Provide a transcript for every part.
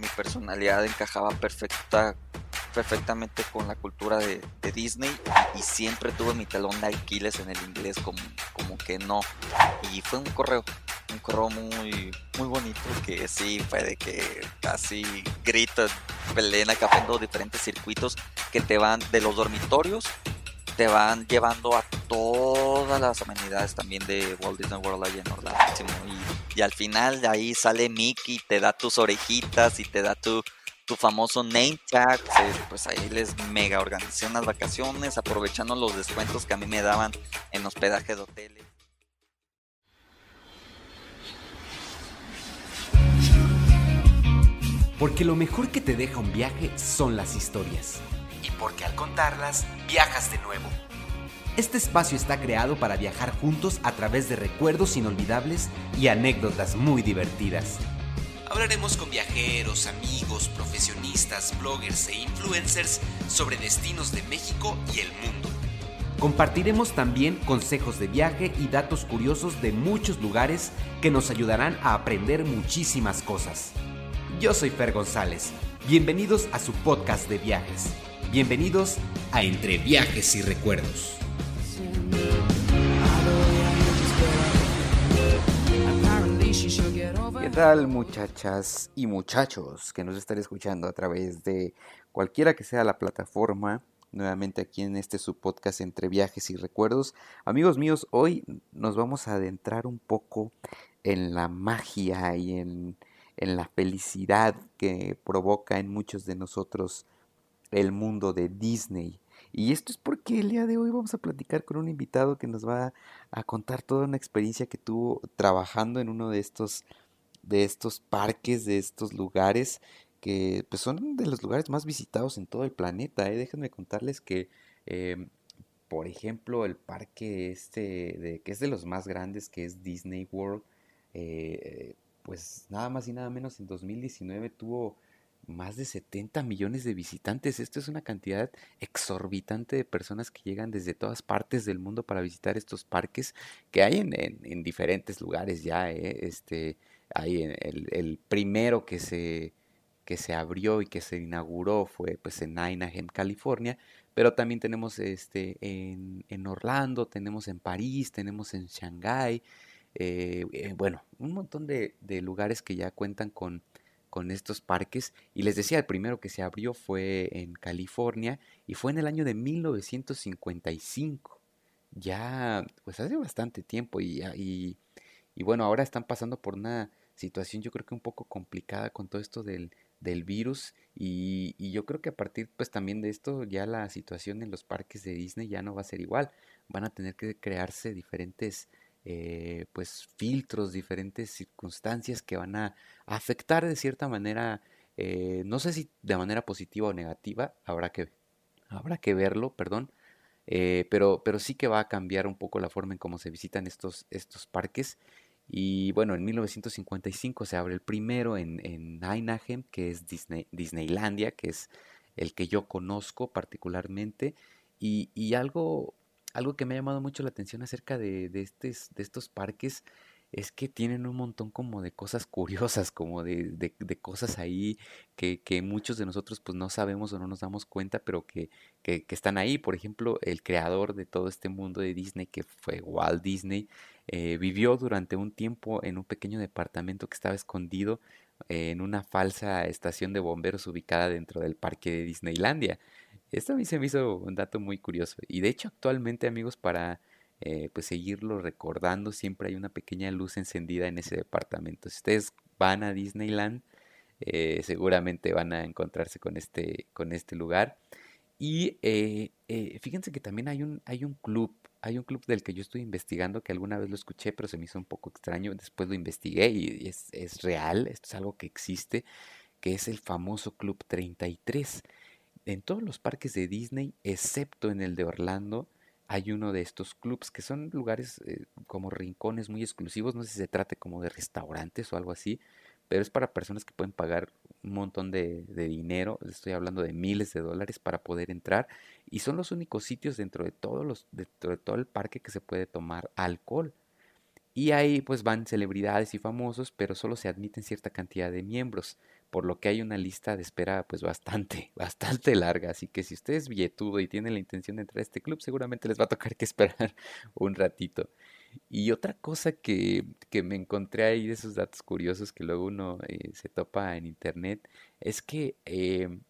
mi personalidad encajaba perfecta, perfectamente con la cultura de, Disney y siempre tuve mi talón de Aquiles en el inglés como, como que no. Y fue un correo, un correo muy, muy bonito que sí fue de que casi grita, pelena, capendo diferentes circuitos que te van de los dormitorios te van llevando a todas las amenidades también de Walt Disney World. Y, y al final de ahí sale Mickey, te da tus orejitas y te da tu, tu famoso name tag. Pues ahí les mega organizé unas vacaciones aprovechando los descuentos que a mí me daban en hospedaje de hoteles. Porque lo mejor que te deja un viaje son las historias y porque al contarlas viajas de nuevo. Este espacio está creado para viajar juntos a través de recuerdos inolvidables y anécdotas muy divertidas. Hablaremos con viajeros, amigos, profesionistas, bloggers e influencers sobre destinos de México y el mundo. Compartiremos también consejos de viaje y datos curiosos de muchos lugares que nos ayudarán a aprender muchísimas cosas. Yo soy Fer González. Bienvenidos a su podcast de viajes. Bienvenidos a Entre Viajes y Recuerdos. ¿Qué tal muchachas y muchachos que nos están escuchando a través de cualquiera que sea la plataforma? Nuevamente aquí en este su podcast entre viajes y recuerdos. Amigos míos, hoy nos vamos a adentrar un poco en la magia y en, en la felicidad que provoca en muchos de nosotros el mundo de Disney. Y esto es porque el día de hoy vamos a platicar con un invitado que nos va a contar toda una experiencia que tuvo trabajando en uno de estos, de estos parques, de estos lugares que pues, son de los lugares más visitados en todo el planeta. ¿eh? Déjenme contarles que, em, por ejemplo, el parque este, de, que es de los más grandes, que es Disney World, eh, pues nada más y nada menos en 2019 tuvo más de 70 millones de visitantes. Esto es una cantidad exorbitante de personas que llegan desde todas partes del mundo para visitar estos parques que hay en, diferentes lugares ya. ¿eh? Este, hay el, primero que se, que se abrió y que se inauguró fue pues, en Anaheim, California. Pero también tenemos este, en, en Orlando, tenemos en París, tenemos en Shanghái. Eh, eh, bueno, un montón de lugares que ya cuentan con con estos parques. Y les decía, el primero que se abrió fue en California y fue en el año de 1955. Ya, pues hace bastante tiempo y, y, y bueno, ahora están pasando por una situación yo creo que un poco complicada con todo esto del, del virus y, y, yo creo que a partir pues también de esto ya la situación en los parques de Disney ya no va a ser igual. Van a tener que crearse diferentes eh, pues filtros, diferentes circunstancias que van a afectar de cierta manera, eh, no sé si de manera positiva o negativa, habrá que, habrá que verlo, perdón, eh, pero, pero sí que va a cambiar un poco la forma en cómo se visitan estos, estos parques. Y bueno, en 1955 se abre el primero en, en que es Disney, Disneylandia, que es el que yo conozco particularmente. Y algo algo que me ha llamado mucho la atención acerca de, de, de estos parques es que tienen un montón como de cosas curiosas, como de, de, cosas ahí que, que, muchos de nosotros pues no sabemos o no nos damos cuenta, pero que, que, están ahí. Por ejemplo, el creador de todo este mundo de Disney, que fue Walt Disney, eh, vivió durante un tiempo en un pequeño departamento que estaba escondido en una falsa estación de bomberos ubicada dentro del parque de Disneylandia. Esto a mí se me hizo un dato muy curioso. Y de hecho actualmente amigos para eh, pues seguirlo recordando siempre hay una pequeña luz encendida en ese departamento. Si ustedes van a Disneyland eh, seguramente van a encontrarse con este, con este lugar. Y eh, fíjense que también hay un, hay un club, hay un club del que yo estoy investigando, que alguna vez lo escuché, pero se me hizo un poco extraño. Después lo investigué y es, es real, esto es algo que existe, que es el famoso Club 33 en todos los parques de Disney, excepto en el de Orlando, hay uno de estos clubs que son lugares eh, como rincones muy exclusivos, no sé si se trate como de restaurantes o algo así, pero es para personas que pueden pagar un montón de, dinero, estoy hablando de miles de dólares para poder entrar y son los únicos sitios dentro de todos los dentro de todo el parque que se puede tomar alcohol. Y ahí pues van celebridades y famosos, pero solo se admiten cierta cantidad de miembros por lo que hay una lista de espera pues bastante, bastante larga. Así que si usted es billetudo y tiene la intención de entrar a este club, seguramente les va a tocar que esperar un ratito. Y otra cosa que, que me encontré ahí de esos datos curiosos que luego uno eh, se topa en internet es que em,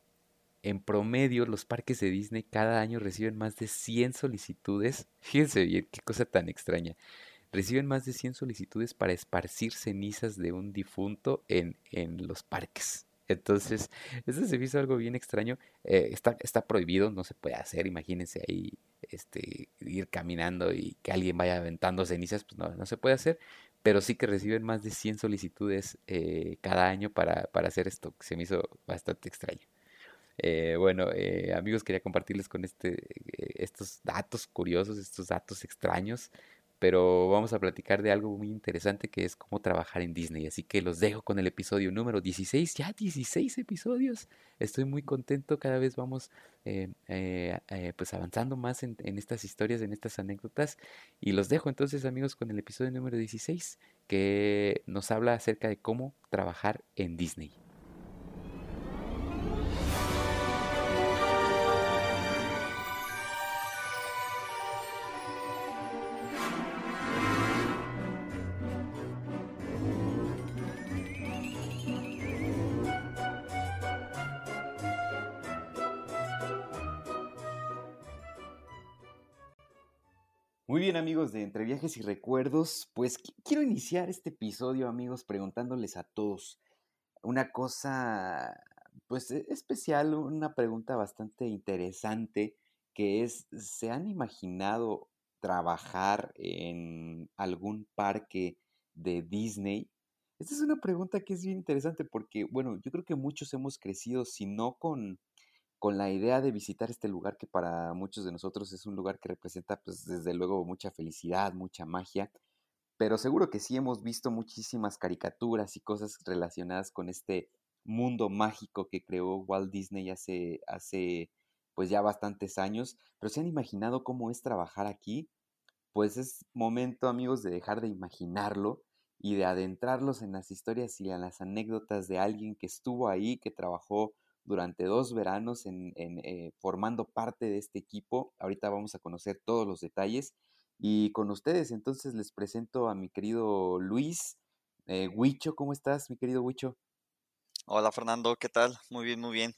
en promedio los parques de Disney cada año reciben más de 100 solicitudes. Fíjense bien, qué cosa tan extraña. Reciben más de 100 solicitudes para esparcir cenizas de un difunto en, en los parques. Entonces, eso se hizo algo bien extraño. Eh, está, está prohibido, no se puede hacer. Imagínense ahí este, ir caminando y que alguien vaya aventando cenizas, pues no, no se puede hacer. Pero sí que reciben más de 100 solicitudes eh, cada año para, para hacer esto, que se me hizo bastante extraño. Eh, bueno, eh, amigos, quería compartirles con este, estos datos curiosos, estos datos extraños pero vamos a platicar de algo muy interesante que es cómo trabajar en Disney. Así que los dejo con el episodio número 16, ya 16 episodios. Estoy muy contento, cada vez vamos eh, eh, eh, pues avanzando más en, en, estas historias, en estas anécdotas. Y los dejo entonces amigos con el episodio número 16 que nos habla acerca de cómo trabajar en Disney. Amigos de Entre Viajes y Recuerdos, pues quiero iniciar este episodio amigos preguntándoles a todos una cosa pues e, especial, una pregunta bastante interesante que es, ¿se han imaginado trabajar en algún parque de Disney? Esta es una pregunta que es bien interesante porque, bueno, yo creo que muchos hemos crecido, si no con con la idea de visitar este lugar que para muchos de nosotros es un lugar que representa, pues desde luego, mucha felicidad, mucha magia, pero seguro que sí hemos visto muchísimas caricaturas y cosas relacionadas con este mundo mágico que creó Walt Disney hace, hace pues ya bastantes años, pero se han imaginado cómo es trabajar aquí, pues es momento amigos de dejar de imaginarlo y de adentrarlos en las historias y en las anécdotas de alguien que estuvo ahí, que trabajó durante dos veranos en, eh, formando parte de este equipo. Ahorita vamos a conocer todos los detalles. Y con ustedes, entonces les presento a mi querido Luis. Eh, Huicho, ¿cómo estás, mi querido Huicho? Hola Fernando, ¿qué tal? Muy bien, muy bien.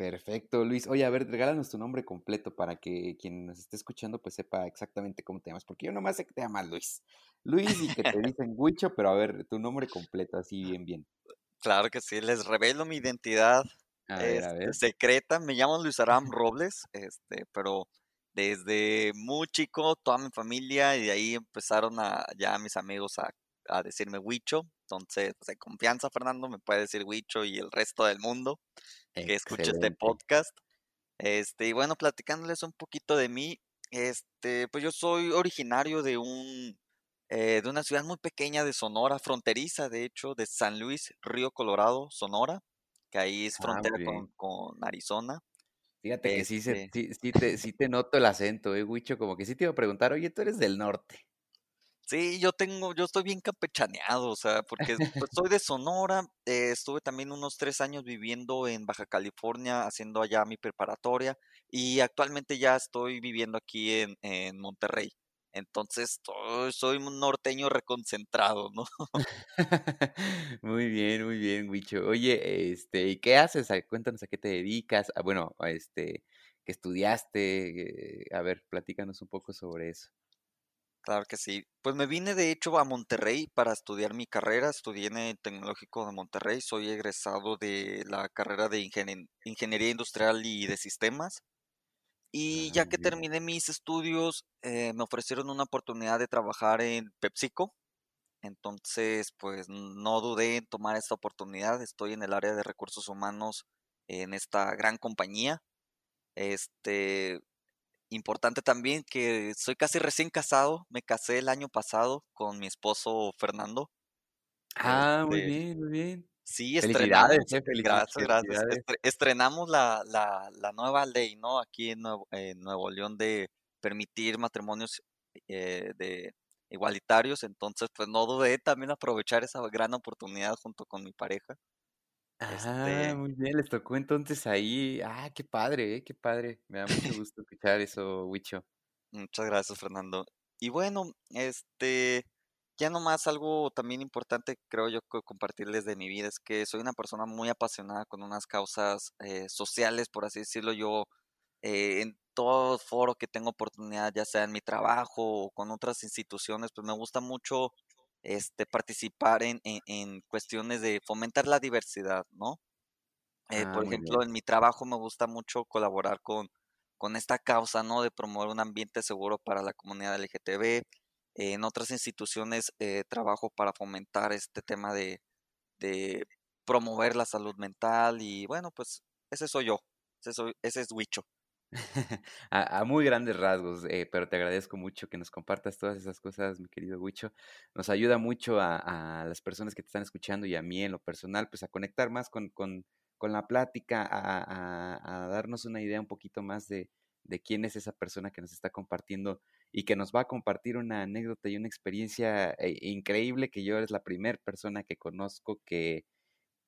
Perfecto, Luis. Oye, a ver, regálanos tu nombre completo para que quien nos esté escuchando pues sepa exactamente cómo te llamas, porque yo nomás sé que te llamas Luis. Luis y que te dicen Huicho, pero a ver, tu nombre completo, así bien, bien. Claro que sí, les revelo mi identidad este, secreta. Me llamo Luis Aram Robles, este, pero desde muy chico, toda mi familia, y de ahí empezaron a, ya mis amigos a, a decirme Huicho. Entonces, pues de confianza, Fernando, me puede decir Huicho y el resto del mundo que escuche este podcast. Este, y bueno, platicándoles un poquito de mí, este, pues yo soy originario de un eh, de una ciudad muy pequeña de Sonora, fronteriza, de hecho, de San Luis, Río Colorado, Sonora, que ahí es ah, frontera con, Arizona. Fíjate que sí, se, este sí, te, sí te noto el acento, eh, Huicho, como que sí te iba a preguntar, oye, tú eres del norte. Sí, yo tengo, yo estoy bien campechaneado, o sea, porque pues, soy de Sonora, eh, estuve también unos tres años viviendo en Baja California, haciendo allá mi preparatoria, y actualmente ya estoy viviendo aquí en, en Monterrey. Entonces, soy un norteño reconcentrado, ¿no? muy bien, muy bien, Wicho. Oye, este, ¿y qué haces? Cuéntanos a qué te dedicas. Ah, bueno, este, ¿qué estudiaste? A ver, platícanos un poco sobre eso. Claro que sí. Pues me vine de hecho a Monterrey para estudiar mi carrera. Estudié en el Tecnológico de Monterrey. Soy egresado de la carrera de Ingeniería Industrial y de Sistemas. Y ya que terminé mis estudios, eh, me ofrecieron una oportunidad de trabajar en PepsiCo. Entonces, pues no dudé en tomar esta oportunidad. Estoy en el área de recursos humanos en esta gran compañía. Este, importante también que soy casi recién casado. Me casé el año pasado con mi esposo Fernando. Ah, muy este bien, muy bien. Sí, estrenamos, gracias, gracias. Estrenamos la, la, la, nueva ley, ¿no? Aquí en Nuevo, Nuevo León de permitir matrimonios eh, de igualitarios, entonces pues no dudé también aprovechar esa gran oportunidad junto con mi pareja. Ah, Este, muy bien, les tocó entonces ahí. Ah, qué padre, eh, qué padre. Me da mucho gusto escuchar eso, Wicho. muchas gracias, Fernando. Y bueno, este, ya nomás algo también importante creo yo que compartirles de mi vida es que soy una persona muy apasionada con unas causas eh, sociales, por así decirlo. Yo eh, en todo foro que tengo oportunidad, ya sea en mi trabajo o con otras instituciones, pues me gusta mucho este, participar en, en- en cuestiones de fomentar la diversidad, ¿no? Eh, Ah, por ejemplo, bien. en mi trabajo me gusta mucho colaborar con, con esta causa, ¿no? De promover un ambiente seguro para la comunidad LGTB. En otras instituciones eh, trabajo para fomentar este tema de, de promover la salud mental y bueno, pues ese soy yo, ese soy, ese es Huicho. A, muy grandes rasgos, eh, pero te agradezco mucho que nos compartas todas esas cosas, mi querido Wicho. Nos ayuda mucho a, a las personas que te están escuchando y a mí en lo personal, pues a conectar más con, con, con la plática, a darnos una idea un poquito más de, de quién es esa persona que nos está compartiendo y que nos va a compartir una anécdota y una experiencia eh, increíble que yo es la primera persona que conozco que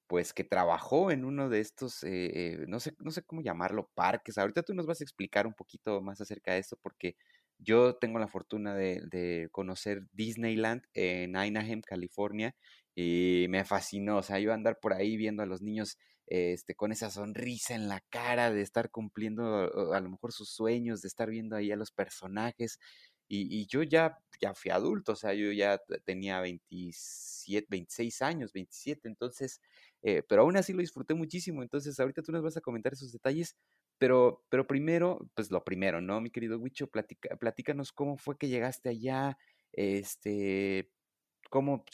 pues que trabajó en uno de estos, eh, eh, no sé, no sé cómo llamarlo, parques. Ahorita tú nos vas a explicar un poquito más acerca de esto, porque yo tengo la fortuna de, de conocer Disneyland en Anaheim, California, y me fascinó. O sea, yo andar por ahí viendo a los niños este, con esa sonrisa en la cara, de estar cumpliendo a lo mejor sus sueños, de estar viendo ahí a los personajes. Y, yo ya, ya fui adulto, o sea, yo ya tenía 27, 26 años, 27, entonces eh, pero aún así lo disfruté muchísimo. Entonces, ahorita tú nos vas a comentar esos detalles, pero, pero primero, pues lo primero, ¿no? Mi querido Wicho, platica, platícanos cómo fue que llegaste allá, este, cómo,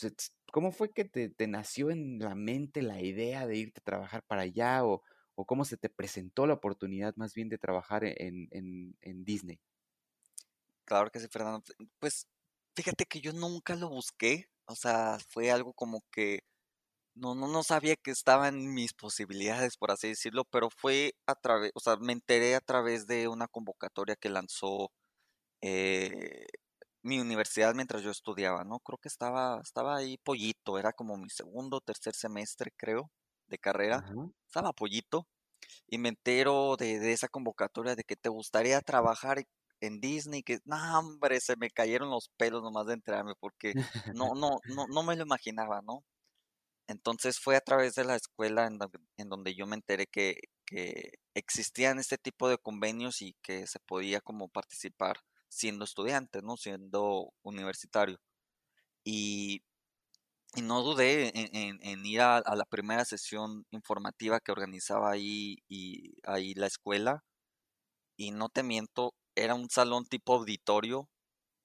cómo fue que te, te nació en la mente la idea de irte a trabajar para allá o, o cómo se te presentó la oportunidad más bien de trabajar en, en, en Disney. Claro que sí, Fernando. Pues fíjate que yo nunca lo busqué, o sea, fue algo como que No, no, no sabía que estaban mis posibilidades, por así decirlo, pero fue a través, o sea, me enteré a través de una convocatoria que lanzó eh, mi universidad mientras yo estudiaba, ¿no? Creo que estaba, estaba ahí pollito, era como mi segundo tercer semestre, creo, de carrera. Ajá. Estaba pollito y me entero de, de esa convocatoria de que te gustaría trabajar en Disney, que, no, hombre, se me cayeron los pelos nomás de enterarme porque no, no, no, no me lo imaginaba, ¿no? Entonces fue a través de la escuela en, donde en donde yo me enteré que, que existían este tipo de convenios y que se podía como participar siendo estudiante, ¿no? Siendo universitario. Y, y no dudé en, en- en ir a, a la primera sesión informativa que organizaba ahí, y, ahí la escuela. Y no te miento, era un salón tipo auditorio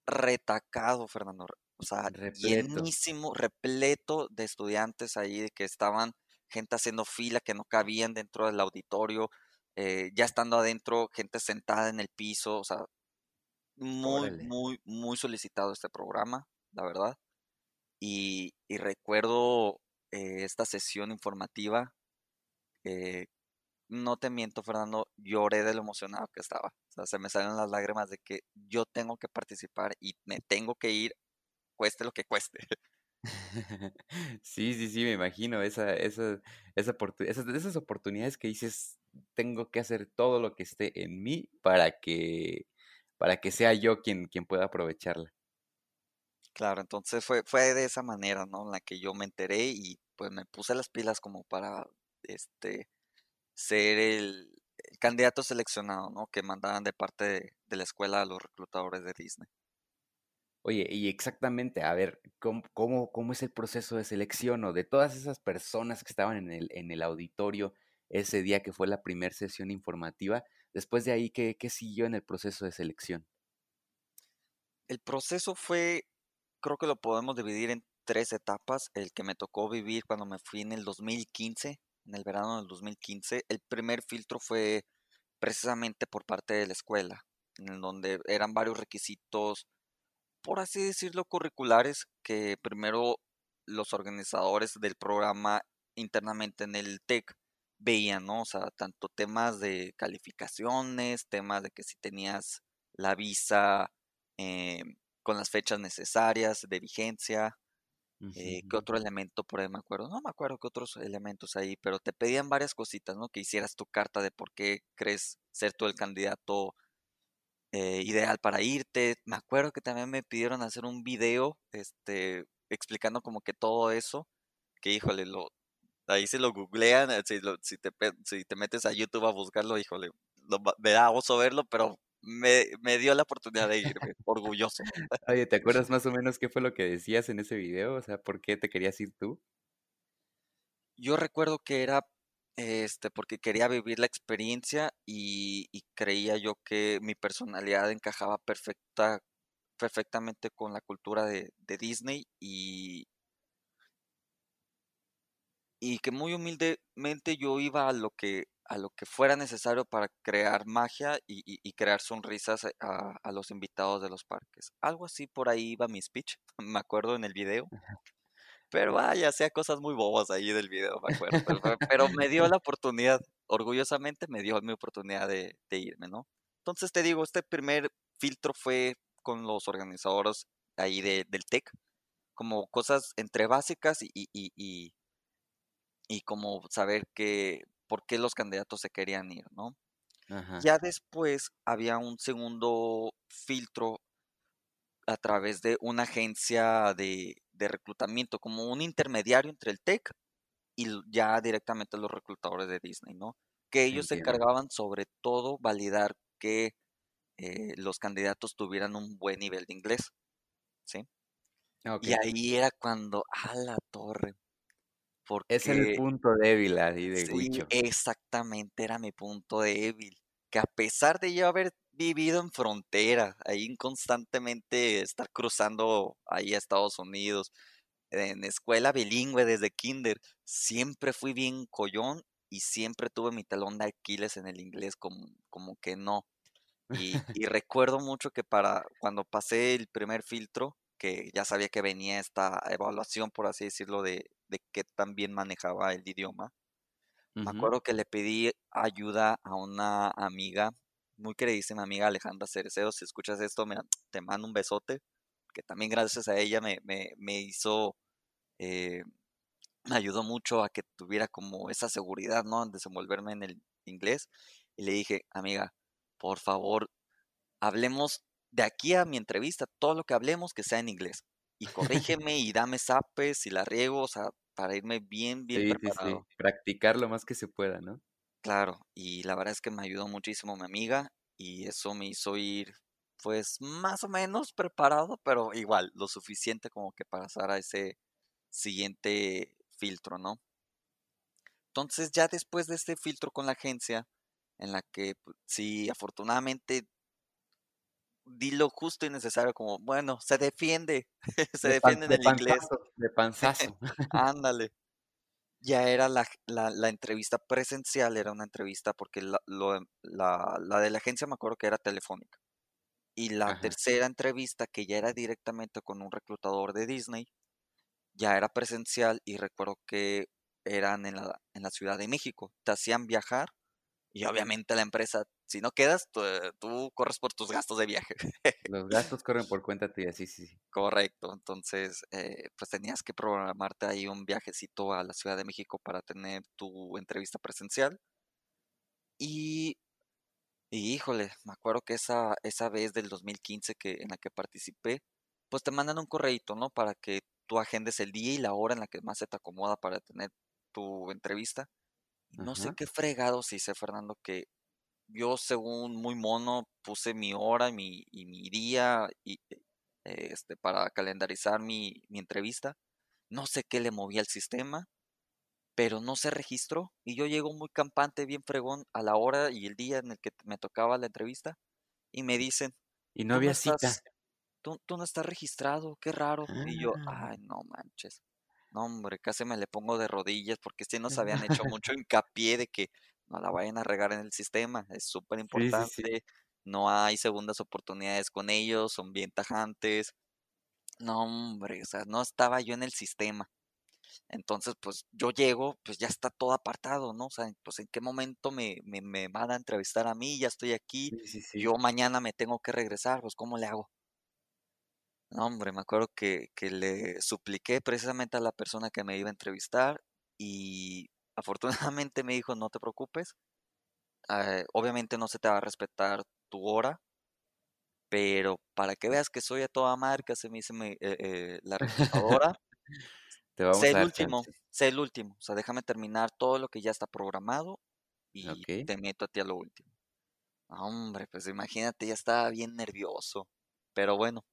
retacado, Fernando. O sea, Repleto. llenísimo, repleto de estudiantes ahí que estaban gente haciendo fila que no cabían dentro del auditorio, eh, ya estando adentro, gente sentada en el piso, o sea, muy, Órale. muy, muy solicitado este programa, la verdad. Y, y recuerdo eh, esta sesión informativa, eh, no te miento, Fernando, lloré de lo emocionado que estaba. O sea, se me salieron las lágrimas de que yo tengo que participar y me tengo que ir cueste lo que cueste. Sí, sí, sí, me imagino esa, esa, esa oportu- esas, esas oportunidades que dices, tengo que hacer todo lo que esté en mí para que, para que sea yo quien, quien pueda aprovecharla. Claro, entonces fue, fue de esa manera, ¿no? En la que yo me enteré y pues me puse las pilas como para este ser el, el candidato seleccionado, ¿no? Que mandaban de parte de, de la escuela a los reclutadores de Disney. Oye, y exactamente, a ver, ¿cómo, cómo, cómo es el proceso de selección o de todas esas personas que estaban en el, en el auditorio ese día que fue la primera sesión informativa? Después de ahí, ¿qué, qué siguió en el proceso de selección? El proceso fue, creo que lo podemos dividir en tres etapas. El que me tocó vivir cuando me fui en el 2015, en el verano del 2015. El primer filtro fue precisamente por parte de la escuela, en donde eran varios requisitos por así decirlo, curriculares que primero los organizadores del programa internamente en el TEC veían, ¿no? O sea, tanto temas de calificaciones, temas de que si tenías la visa eh, con las fechas necesarias de vigencia, eh, ¿qué otro elemento por ahí me acuerdo? No me acuerdo qué otros elementos ahí, pero te pedían varias cositas, ¿no? Que hicieras tu carta de por qué crees ser tú el candidato eh, ideal para irte. Me acuerdo que también me pidieron hacer un video, este, explicando como que todo eso, que híjole, lo, ahí se lo googlean, eh, si, si, te, si te metes a YouTube a buscarlo, híjole, me da oso verlo, pero me, me, dio la oportunidad de irme, orgulloso. Oye, ¿te acuerdas más o menos qué fue lo que decías en ese video? O sea, ¿por qué te querías ir tú? Yo recuerdo que era este, porque quería vivir la experiencia y, creía yo que mi personalidad encajaba perfecta, perfectamente con la cultura de, de Disney y, y que muy humildemente yo iba a lo que a lo que fuera necesario para crear magia y, crear sonrisas a, los invitados de los parques. Algo así por ahí iba mi speech, me acuerdo en el video. Pero vaya, hacía cosas muy bobas ahí del video, me acuerdo. Pero, me dio la oportunidad, orgullosamente me dio mi oportunidad de, irme, ¿no? Entonces te digo, este primer filtro fue con los organizadores ahí de, del TEC, como cosas entre básicas y, y, y como saber que por qué los candidatos se querían ir, ¿no? Ya después había un segundo filtro a través de una agencia de, reclutamiento, como un intermediario entre el TEC y ya directamente los reclutadores de Disney, ¿no? Que ellos se encargaban sobre todo validar que eh, los candidatos tuvieran un buen nivel de inglés, ¿sí? Y ahí era cuando, a la torre, es el punto débil ahí de sí, exactamente, era mi punto débil. Que a pesar de yo haber vivido en frontera, ahí constantemente estar cruzando ahí a Estados Unidos, en escuela bilingüe desde kinder, siempre fui bien collón y siempre tuve mi talón de Aquiles en el inglés, como, como que no. Y, y recuerdo mucho que para cuando pasé el primer filtro, que ya sabía que venía esta evaluación, por así decirlo, de, de qué tan bien manejaba el idioma. Me acuerdo que le pedí ayuda a una amiga, muy queridísima amiga Alejandra Cerecedo. Si escuchas esto, te mando un besote, que también gracias a ella me, me, hizo, eh, me ayudó mucho a que tuviera como esa seguridad, ¿no? En desenvolverme en el inglés. Y le dije, amiga, por favor, hablemos de aquí a mi entrevista, todo lo que hablemos que sea en inglés. Y corrígeme y dame zapes si la riego, o sea, para irme bien, bien preparado. Sí, Practicar lo más que se pueda, ¿no? Claro, y la verdad es que me ayudó muchísimo mi amiga y eso me hizo ir, pues, más o menos preparado, pero igual, lo suficiente como que para pasar a ese siguiente filtro, ¿no? Entonces, ya después de este filtro con la agencia, en la que, pues, sí, afortunadamente di lo justo y necesario, como, bueno, se defiende, se defiende en el inglés. De panzazo. Ándale. Ya era la, la, entrevista presencial, era una entrevista porque la, la, de la agencia me acuerdo que era telefónica. Y la tercera entrevista, que ya era directamente con un reclutador de Disney, ya era presencial y recuerdo que eran en la, en la Ciudad de México. Te hacían viajar y obviamente la empresa si no quedas, tú, corres por tus gastos de viaje. Los gastos corren por cuenta tuya, sí, sí, sí. Correcto, entonces eh, pues tenías que programarte ahí un viajecito a la Ciudad de México para tener tu entrevista presencial. Y, y híjole, me acuerdo que esa, esa vez del 2015 que, en la que participé, pues te mandan un correíto, ¿no? Para que tú agendes el día y la hora en la que más se te acomoda para tener tu entrevista. No sé qué fregado si hice, Fernando, que yo según muy mono puse mi hora y mi, y mi día y, este, para calendarizar mi, mi entrevista. No sé qué le movía al sistema, pero no se registró. Y yo llego muy campante, bien fregón, a la hora y el día en el que me tocaba la entrevista. Y me dicen... Y no había cita. Tú, tú, no estás registrado, qué raro. Y yo, ah. ay, no manches. No, hombre, casi me le pongo de rodillas porque si nos habían hecho mucho hincapié de que no la vayan a regar en el sistema, es súper importante, no hay segundas oportunidades con ellos, son bien tajantes. No, hombre, o sea, no estaba yo en el sistema. Entonces, pues yo llego, pues ya está todo apartado, ¿no? O sea, pues en qué momento me, me, me van a entrevistar a mí, ya estoy aquí, yo mañana me tengo que regresar, pues ¿cómo le hago? No, hombre, me acuerdo que, que le supliqué precisamente a la persona que me iba a entrevistar y afortunadamente me dijo, no te preocupes, eh, obviamente no se te va a respetar tu hora, pero para que veas que soy a toda marca, se me dice eh, eh, la reclutadora, Te vamos sé a el último, chance. sé el último, o sea, déjame terminar todo lo que ya está programado y Ok. te meto a ti a lo último. Hombre, pues imagínate, ya estaba bien nervioso, pero bueno,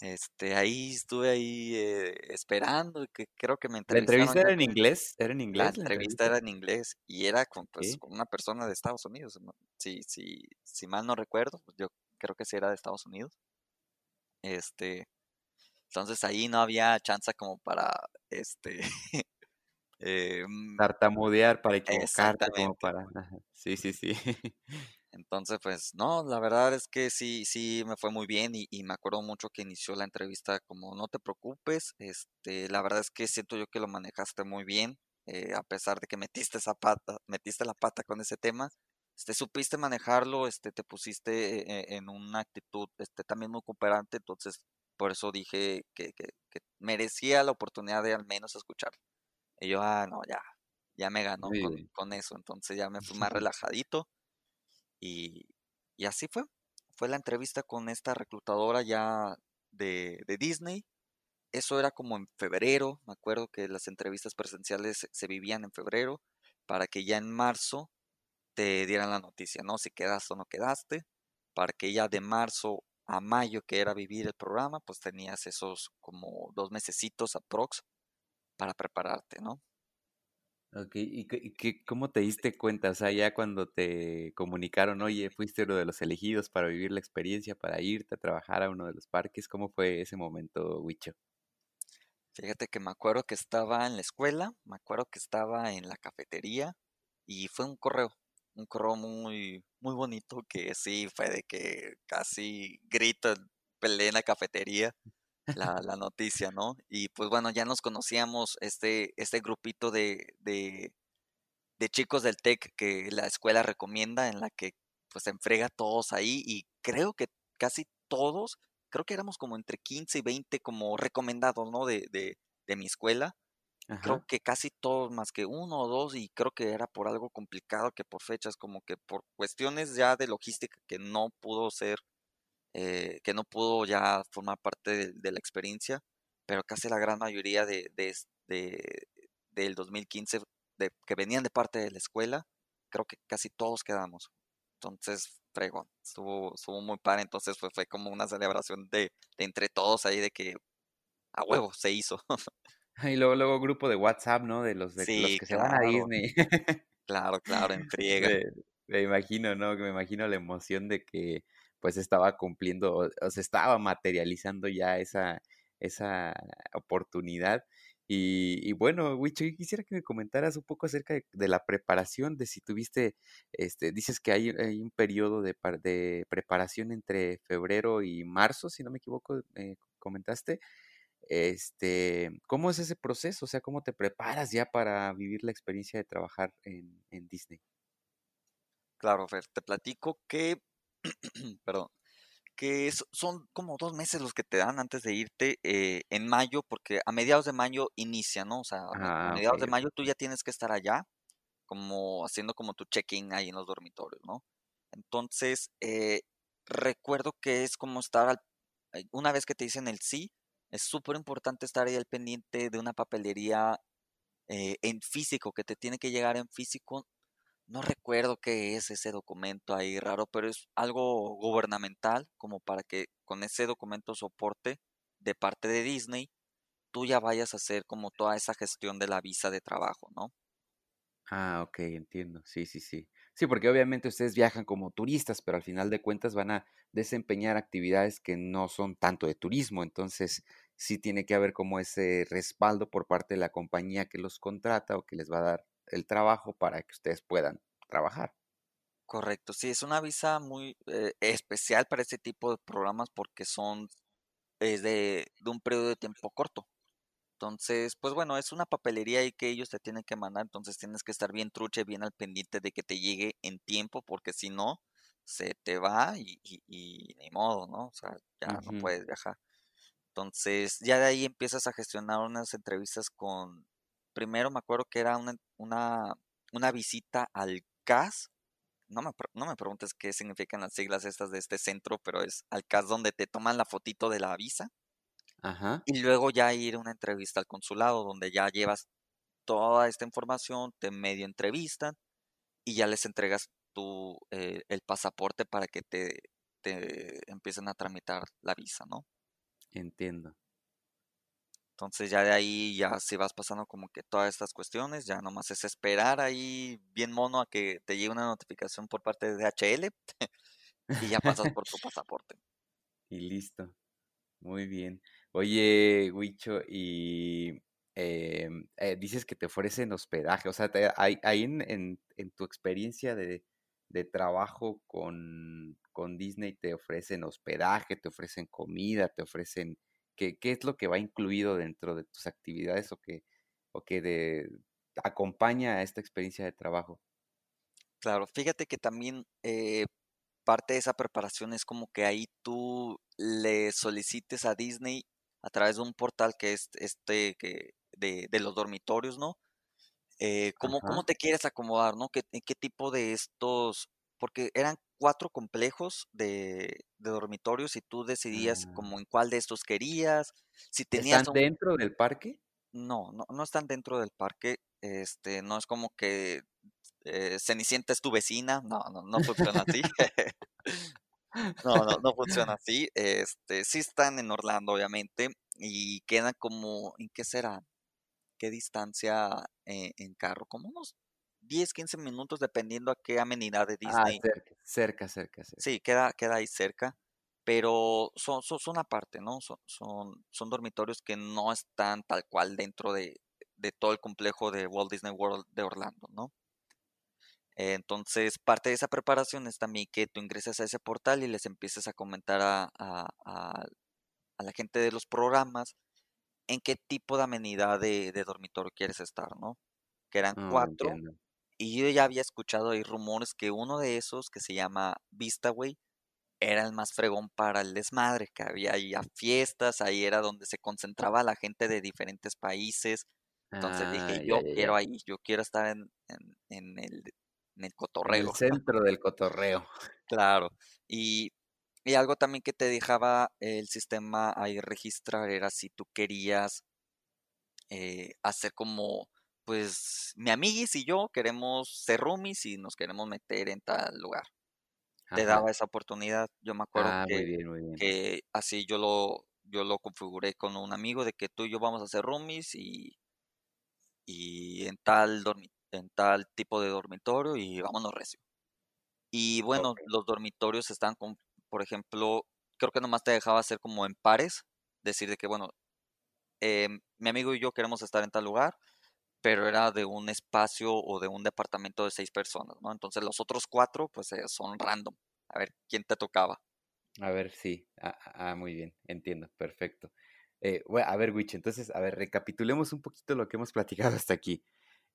este, ahí estuve ahí eh, esperando, que creo que me ¿La entrevistaron entrevista ya era en inglés? ¿Era en la inglés la entrevista entrevista? era en inglés y era con, pues, con una persona de Estados Unidos. Si, si, si mal no recuerdo, pues, yo creo que sí era de Estados Unidos. Este, entonces ahí no había chance como para, este, eh, mm, Tartamudear para equivocarte, como para. Sí, sí, sí. Entonces, pues no, la verdad es que sí, sí me fue muy bien y, y me acuerdo mucho que inició la entrevista como no te preocupes, este, la verdad es que siento yo que lo manejaste muy bien, eh, a pesar de que metiste esa pata, metiste la pata con ese tema, este, supiste manejarlo, este, te pusiste eh, eh, en una actitud, este, también muy cooperante, entonces por eso dije que, que, que merecía la oportunidad de al menos escuchar. Y yo, ah, no, ya, ya me ganó con eso, entonces ya me fui más relajadito y, así fue. Fue la entrevista con esta reclutadora ya de, de Disney. Eso era como en febrero. Me acuerdo que las entrevistas presenciales se, se vivían en febrero para que ya en marzo te dieran la noticia, ¿no? Si quedaste o no quedaste. Para que ya de marzo a mayo, que era vivir el programa, pues tenías esos como dos mesecitos aprox para prepararte, ¿no? Okey, ¿y qué qué cómo te diste cuenta? O sea, ya cuando te comunicaron: "Oye, fuiste uno de los elegidos para vivir la experiencia, para irte a trabajar a uno de los parques", ¿cómo fue ese momento, Huicho? Fíjate que me acuerdo que estaba en la escuela, me acuerdo que estaba en la cafetería y fue un correo, un correo muy, muy bonito que sí fue de que casi grito en plena cafetería la, la noticia, ¿no? Y pues bueno, ya nos conocíamos este, este grupito de, de, de chicos del TEC que la escuela recomienda, en la que pues se enfrega todos ahí y creo que casi todos, creo que éramos como entre 15 y 20 como recomendados, ¿no? De, de, de mi escuela. Creo que casi todos, más que uno o dos, y creo que era por algo complicado que por fechas, como que por cuestiones ya de logística que no pudo ser, eh, que no pudo ya formar parte de, de la experiencia, pero casi la gran mayoría de, de, de- del 2015 de, que venían de parte de la escuela, creo que casi todos quedamos. Entonces, fregón, estuvo, estuvo muy padre, entonces fue, fue como una celebración de, de entre todos ahí de que a huevo se hizo. Y luego luego grupo de WhatsApp, ¿no? De los de los Sí, que se van a claro, Disney. claro, claro, en friega. Me me imagino, ¿no? Me imagino la emoción de que, pues, estaba cumpliendo, o se estaba materializando ya esa esa oportunidad. Y bueno, Wicho, yo quisiera que me comentaras un poco acerca de la preparación, de si tuviste, este, dices que hay un periodo de de preparación entre febrero y marzo, si no me equivoco, me comentaste. Este, ¿cómo es ese proceso? O sea, ¿cómo te preparas ya para vivir la experiencia de trabajar en en Disney? Claro, Fer, te platico que, perdón, que son como dos meses los que te dan antes de irte eh, en mayo, porque a mediados de mayo inicia, ¿no? O sea, a, Ah, mediados de mayo tú ya tienes que estar allá, como haciendo como tu check-in ahí en los dormitorios, ¿no? Entonces, eh, recuerdo que es como estar al, eh, una vez que te dicen el sí, es súper importante estar ahí al pendiente de una papelería eh, en físico, que te tiene que llegar en físico no recuerdo qué es ese documento ahí raro, pero es algo gubernamental, como para que con ese documento soporte de parte de Disney, tú ya vayas a hacer como toda esa gestión de la visa de trabajo, ¿no? Ah, okey, entiendo. Sí, sí, sí. Sí, porque obviamente ustedes viajan como turistas, pero al final de cuentas van a desempeñar actividades que no son tanto de turismo, entonces sí tiene que haber como ese respaldo por parte de la compañía que los contrata o que les va a dar el trabajo para que ustedes puedan trabajar. Correcto, sí, es una visa muy eh, especial para este tipo de programas porque son, es de, de un periodo de tiempo corto. Entonces, pues bueno, es una papelería ahí que ellos te tienen que mandar, entonces tienes que estar bien truche, bien al pendiente de que te llegue en tiempo, porque si no, se te va y, y, ni modo, ¿no? O sea, ya no puedes viajar. Entonces, ya de ahí empiezas a gestionar unas entrevistas con, primero me acuerdo que era una, una, una visita al CAS, no me, no me preguntes qué significan las siglas estas de este centro, pero es al CAS donde te toman la fotito de la visa. Ajá. Y luego ya ir a una entrevista al consulado donde ya llevas toda esta información, te medio entrevistan y ya les entregas tu, eh, el pasaporte para que te, te empiecen a tramitar la visa, ¿no? Entiendo. Entonces ya de ahí ya si vas pasando como que todas estas cuestiones, ya nomás es esperar ahí bien mono a que te llegue una notificación por parte de DHL y ya pasas por tu pasaporte. Y listo. Muy bien. Oye, Huicho, y em, eh, dices que te ofrecen hospedaje, o sea, ahí, en, en, tu experiencia de, de trabajo con, con Disney te ofrecen hospedaje, te ofrecen comida, te ofrecen ¿Qué, es lo que va incluido dentro de tus actividades o que, o que de, acompaña a esta experiencia de trabajo? Claro, fíjate que también eh, parte de esa preparación es como que ahí tú le solicites a Disney a través de un portal que es este que de, los dormitorios, ¿no? Eh, ¿cómo, ¿cómo, te quieres acomodar, no? ¿Qué, ¿En qué tipo de estos? Porque eran cuatro complejos de, dormitorios y tú decidías ah. como en cuál de estos querías. Si tenías ¿Están dentro del parque? No, no, no están dentro del parque. Este, no es como que eh, Cenicienta es tu vecina. No, no, no funciona así. no, no, no funciona así. Este, sí están en Orlando, obviamente, y quedan como, ¿en qué será? ¿Qué distancia eh, en carro? Como unos 10, 15 minutos dependiendo a qué amenidad de ah, Disney. Ah, cerca, cerca, cerca. Sí, queda, queda ahí cerca, pero son, son, aparte, ¿no? Son, son, son, dormitorios que no están tal cual dentro de, de, todo el complejo de Walt Disney World de Orlando, ¿no? Entonces, parte de esa preparación es también que tú ingreses a ese portal y les empieces a comentar a, a, a, la gente de los programas en qué tipo de amenidad de, de dormitorio quieres estar, ¿no? Que eran ah, cuatro. Y yo ya había escuchado ahí rumores que uno de esos, que se llama Vistaway, era el más fregón para el desmadre, que había ahí fiestas, ahí era donde se concentraba la gente de diferentes países. Entonces dije, ah, yo quiero ahí, yo quiero estar en, en, el, en el cotorreo. el centro del cotorreo. Claro. Y, y algo también que te dejaba el sistema ahí registrar era si tú querías eh, hacer como pues mi amiguis y yo queremos ser roomies y nos queremos meter en tal lugar. Te daba esa oportunidad. Yo me acuerdo ah, que, así yo lo, yo lo configuré con un amigo de que tú y yo vamos a ser roomies y, y en tal en tal tipo de dormitorio y vámonos recio. Y bueno, los dormitorios están con, por ejemplo, creo que nomás te dejaba hacer como en pares, decir de que bueno, em, mi amigo y yo queremos estar en tal lugar, pero era de un espacio o de un departamento de seis personas, ¿no? Entonces los otros cuatro, pues eh, son random. A ver, ¿quién te tocaba? A ver, sí. Ah, ah, ah muy bien, entiendo, perfecto. Eh, a ver, Wich, entonces, a ver, recapitulemos un poquito lo que hemos platicado hasta aquí.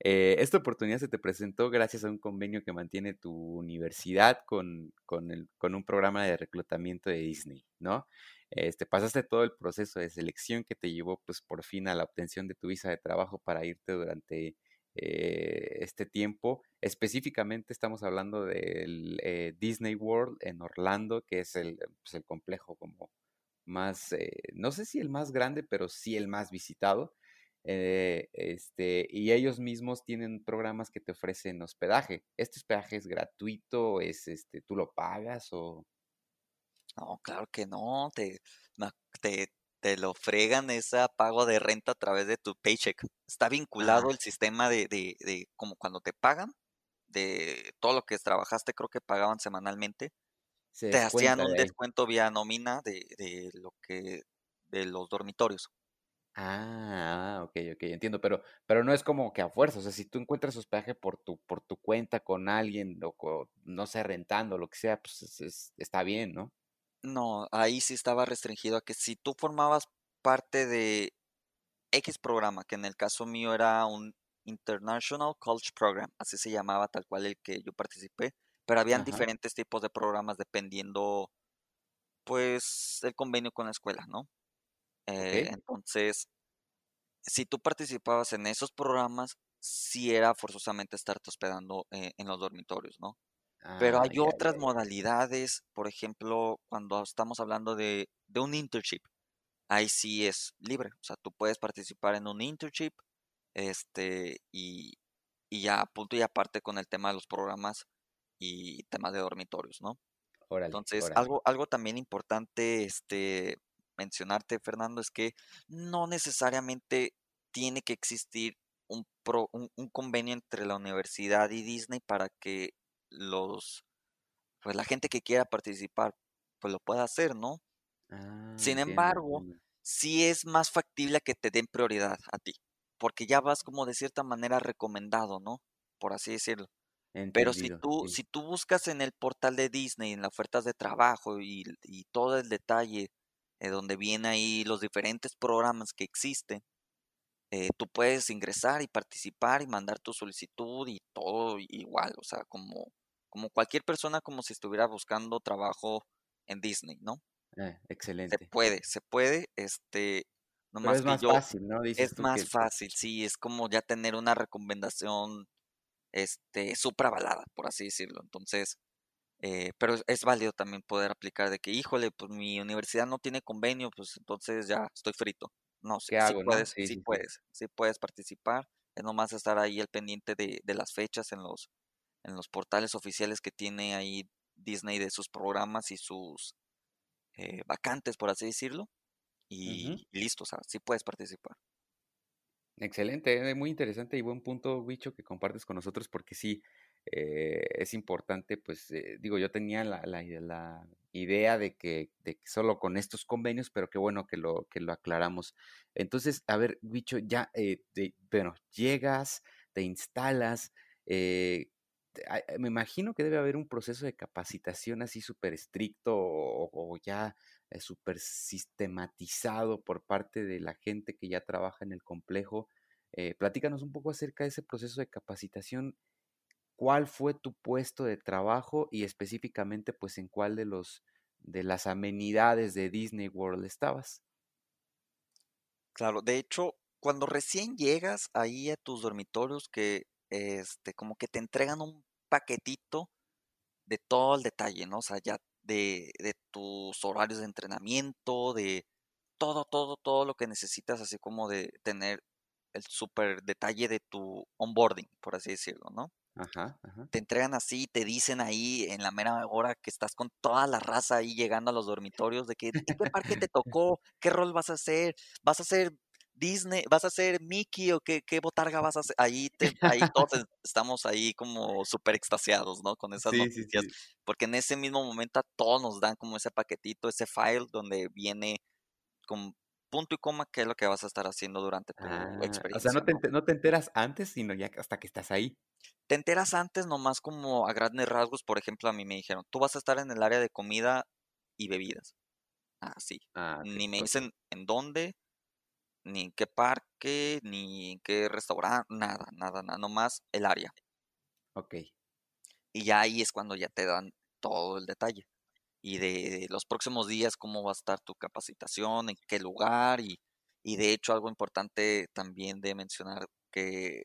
Eh, esta oportunidad se te presentó gracias a un convenio que mantiene tu universidad con, con, el, con un programa de reclutamiento de Disney, ¿no? Este, pasaste todo el proceso de selección que te llevó pues por fin a la obtención de tu visa de trabajo para irte durante eh, este tiempo. Específicamente estamos hablando del eh, Disney World en Orlando, que es el, pues, el complejo como más, no sé si el más grande, pero sí el más visitado. Este, y ellos mismos tienen programas que te ofrecen hospedaje. ¿Este hospedaje es gratuito? ¿Es este, tú lo pagas o no, claro que no, te, te, te lo fregan ese pago de renta a través de tu paycheck. Está vinculado ah. el sistema de, de, de como cuando te pagan, de todo lo que trabajaste, creo que pagaban semanalmente. te hacían un descuento vía nómina de, de lo que de los dormitorios. Ah, ok, ok, entiendo, pero, pero no es como que a fuerza, o sea, si tú encuentras hospedaje por tu, por tu cuenta con alguien, o no sé, rentando, lo que sea, pues está bien, ¿no? No, ahí sí estaba restringido a que si tú formabas parte de X programa, que en el caso mío era un International College Program, así se llamaba tal cual el que yo participé, pero habían diferentes tipos de programas dependiendo, pues, el convenio con la escuela, ¿no? Eh, entonces, si tú participabas en esos programas, sí era forzosamente estarte hospedando eh, en los dormitorios, ¿no? Pero hay otras modalidades, por ejemplo, cuando estamos hablando de, de un internship, ahí sí es libre, o sea, tú puedes participar en un internship, este, y, y ya punto y aparte con el tema de los programas y temas de dormitorios, ¿no? Entonces, algo, algo también importante, este, mencionarte, Fernando, es que no necesariamente tiene que existir un, pro, un, convenio entre la universidad y Disney para que los, pues la gente que quiera participar, pues lo pueda hacer, ¿no? Ah, Sin embargo, sí es más factible que te den prioridad a ti, porque ya vas como de cierta manera recomendado, ¿no? Por así decirlo. Pero si tú, si tú buscas en el portal de Disney, en las ofertas de trabajo y, y todo el detalle eh, donde viene ahí los diferentes programas que existen, eh, tú puedes ingresar y participar y mandar tu solicitud y todo igual, o sea, como, como cualquier persona, como si estuviera buscando trabajo en Disney, ¿no? Eh, excelente. Se puede, se puede, este, nomás es más fácil, ¿no? es más fácil, sí, es como ya tener una recomendación, este, supravalada, por así decirlo. Entonces, eh, pero es válido también poder aplicar de que, híjole, pues mi universidad no tiene convenio, pues entonces ya estoy frito. No, sí, puedes, sí, puedes, sí puedes participar. Es nomás estar ahí al pendiente de, las fechas en los, en los portales oficiales que tiene ahí Disney de sus programas y sus eh, vacantes, por así decirlo. Y, listo, o sea, sí puedes participar. Excelente, eh, muy interesante y buen punto, Bicho, que compartes con nosotros, porque sí, eh, es importante, pues eh, digo, yo tenía la, la, idea de que, solo con estos convenios, pero qué bueno que lo, que lo aclaramos. Entonces, a ver, bicho, ya, eh, bueno, llegas, te instalas, me imagino que debe haber un proceso de capacitación así súper estricto o, o ya súper sistematizado por parte de la gente que ya trabaja en el complejo. platícanos un poco acerca de ese proceso de capacitación cuál fue tu puesto de trabajo y específicamente pues en cuál de los de las amenidades de Disney World estabas. Claro, de hecho, cuando recién llegas ahí a tus dormitorios que este como que te entregan un paquetito de todo el detalle, ¿no? O sea, ya de, de tus horarios de entrenamiento, de todo, todo, todo lo que necesitas, así como de tener el súper detalle de tu onboarding, por así decirlo, ¿no? Ajá, Te entregan así, te dicen ahí en la mera hora que estás con toda la raza ahí llegando a los dormitorios de que qué parque te tocó, qué rol vas a hacer, vas a hacer Disney, vas a hacer Mickey o qué, qué botarga vas a hacer. Ahí, te, ahí todos estamos ahí como súper extasiados, ¿no? Con esas noticias. Porque en ese mismo momento a todos nos dan como ese paquetito, ese file donde viene con punto y coma qué es lo que vas a estar haciendo durante tu experiencia. Ah, o sea, no te, no te enteras antes, sino ya hasta que estás ahí. Te enteras antes nomás como a grandes rasgos, por ejemplo, a mí me dijeron, tú vas a estar en el área de comida y bebidas. Ah, sí. Ah, ni me dicen en dónde, ni en qué parque, ni en qué restaurante, nada, nada, nada, nomás el área. Ok. Y ya ahí es cuando ya te dan todo el detalle. Y de, los próximos días, cómo va a estar tu capacitación, en qué lugar. Y, y de hecho, algo importante también de mencionar que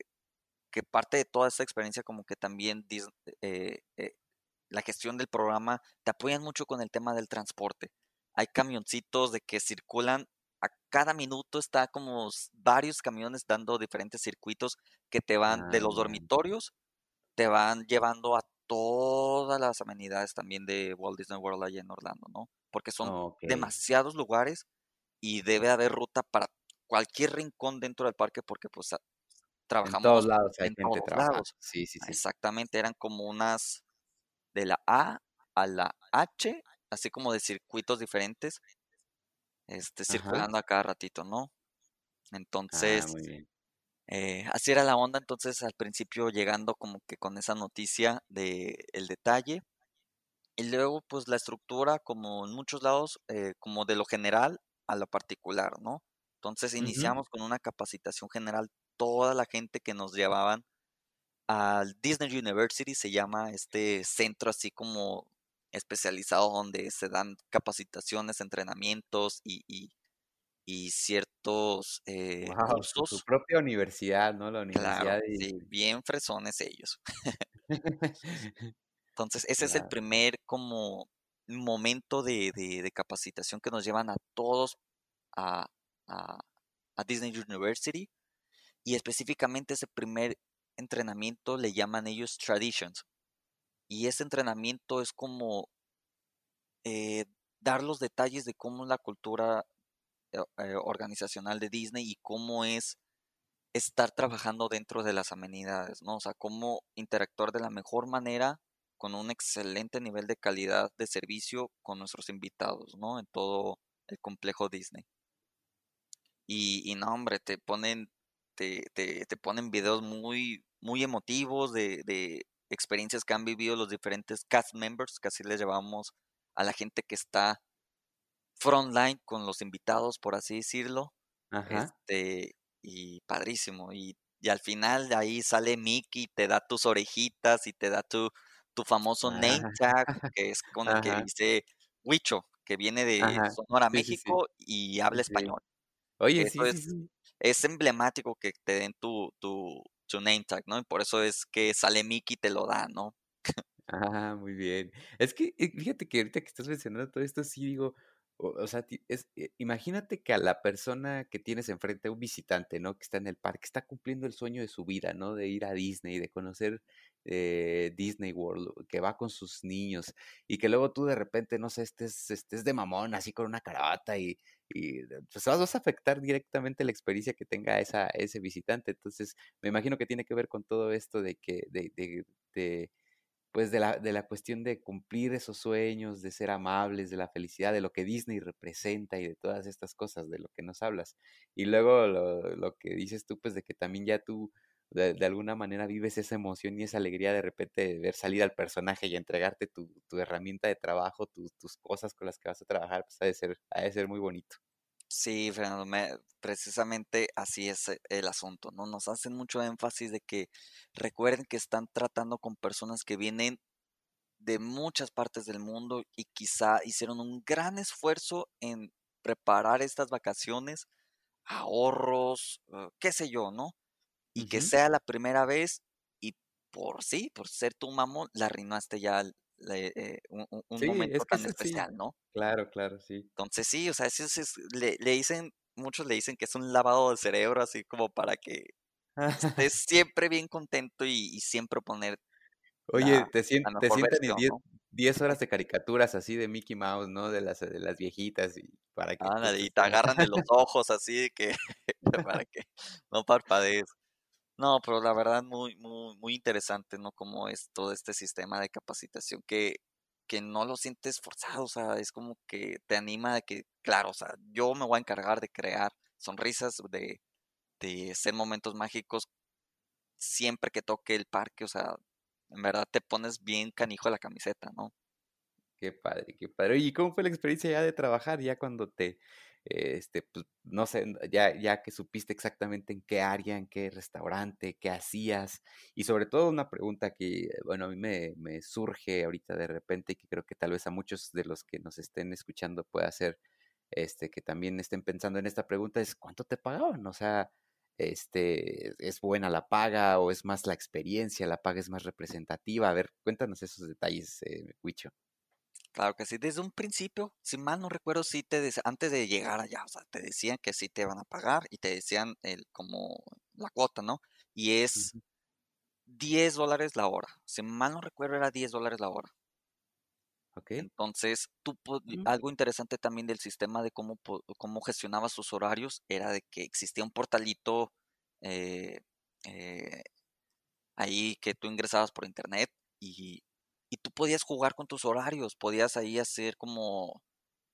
que parte de toda esta experiencia como que también eh, eh, la gestión del programa te apoyan mucho con el tema del transporte. Hay camioncitos de que circulan a cada minuto está como varios camiones dando diferentes circuitos que te van de los ah. dormitorios, te van llevando a todas las amenidades también de Walt Disney World allá en Orlando, ¿no? Porque son demasiados lugares y debe haber ruta para cualquier rincón dentro del parque porque pues trabajamos en todos lados hay gente Lados. Sí, sí, sí. Exactamente, eran como unas de la A a la H, así como de circuitos diferentes, este, circulando a cada ratito, ¿no? Ah, entonces, eh, así era la onda, entonces al principio llegando como que con esa noticia de el detalle, y luego pues la estructura como en muchos lados, eh, como de lo general a lo particular, ¿no? Entonces iniciamos con una capacitación general toda la gente que nos llevaban al Disney University, se llama este centro así como especializado donde se dan capacitaciones, entrenamientos y, y, ciertos eh, cursos. Su, propia universidad, ¿no? La universidad. sí, bien fresones ellos. Entonces, ese es el primer como momento de, de, capacitación que nos llevan a todos a, a, a Disney University y específicamente ese primer entrenamiento le llaman ellos traditions. Y ese entrenamiento es como eh, dar los detalles de cómo la cultura eh, eh, organizacional de Disney y cómo es estar trabajando dentro de las amenidades, ¿no? O sea, cómo interactuar de la mejor manera con un excelente nivel de calidad de servicio con nuestros invitados, ¿no? En todo el complejo Disney. Y, y no, hombre, te ponen, te, te, te ponen videos muy, muy emotivos de, de, experiencias que han vivido los diferentes cast members, que así les llevamos a la gente que está frontline con los invitados, por así decirlo. Este, y padrísimo. Y, y, al final ahí sale Mickey, te da tus orejitas y te da tu, tu famoso name ah. tag, que es con el que dice Huicho, que viene de Sonora, México y habla español. Oye, sí, es, es emblemático que te den tu, tu, tu name tag, ¿no? Y por eso es que sale Mickey y te lo da, ¿no? Ah, muy bien. Es que eh, fíjate que ahorita que estás mencionando todo esto, sí digo, o, sea, es, eh, imagínate que a la persona que tienes enfrente, un visitante, ¿no? Que está en el parque, está cumpliendo el sueño de su vida, ¿no? De ir a Disney, de conocer eh, Disney World, que va con sus niños, y que luego tú de repente, no sé, estés, estés de mamón, así con una carota, y, y pues vas a afectar directamente la experiencia que tenga esa, ese visitante. Entonces, me imagino que tiene que ver con todo esto de que, de, de pues de la, de la cuestión de cumplir esos sueños, de ser amables, de la felicidad, de lo que Disney representa y de todas estas cosas de lo que nos hablas. Y luego lo, lo que dices tú, pues de que también ya tú de, alguna manera vives esa emoción y esa alegría de repente de ver salir al personaje y entregarte tu, tu herramienta de trabajo, tus cosas con las que vas a trabajar, pues ha de ser, ha de ser muy bonito. Sí, Fernando, precisamente así es eh, el asunto, ¿no? Nos hacen mucho énfasis de que recuerden que están tratando con personas que vienen de muchas partes del mundo y quizá hicieron un gran esfuerzo en preparar estas vacaciones, ahorros, eh, qué sé yo, ¿no? Y que sea la primera vez y por sí, por ser tu mamón, la arruinaste ya eh, un, momento tan especial, ¿no? Claro, claro, sí. Entonces sí, o sea, eso es, le, le, dicen, muchos le dicen que es un lavado de cerebro, así como para que estés siempre bien contento y, siempre poner Oye, te, sientes te sientan 10 horas de caricaturas así de Mickey Mouse, ¿no? De las, de las viejitas y para que... y te agarran de los ojos así que para que no parpadees. No, pero la verdad muy, muy, muy interesante, ¿no? Como es todo este sistema de capacitación que, que no lo sientes forzado, o sea, es como que te anima de que, claro, o sea, yo me voy a encargar de crear sonrisas, de, de ser momentos mágicos siempre que toque el parque, o sea, en verdad te pones bien canijo la camiseta, ¿no? Qué padre, qué padre. ¿Y cómo fue la experiencia ya de trabajar, ya cuando te, este, pues, no sé, ya, ya que supiste exactamente en qué área, en qué restaurante, qué hacías, y sobre todo una pregunta que, bueno, a mí me, me surge ahorita de repente y que creo que tal vez a muchos de los que nos estén escuchando pueda ser, este, que también estén pensando en esta pregunta es, ¿cuánto te pagaban? O sea, este, ¿es buena la paga o es más la experiencia, la paga es más representativa? A ver, cuéntanos esos detalles, eh. Claro que sí, desde un principio, si mal no recuerdo, sí te decían, antes de llegar allá, o sea, te decían que sí te van a pagar y te decían el, como la cuota, ¿no? Y es 10 dólares la hora. Si mal no recuerdo, era 10 dólares la hora. Ok. Entonces, tú, algo interesante también del sistema de cómo, cómo gestionabas sus horarios era de que existía un portalito eh, eh, ahí que tú ingresabas por internet y y tú podías jugar con tus horarios, podías ahí hacer como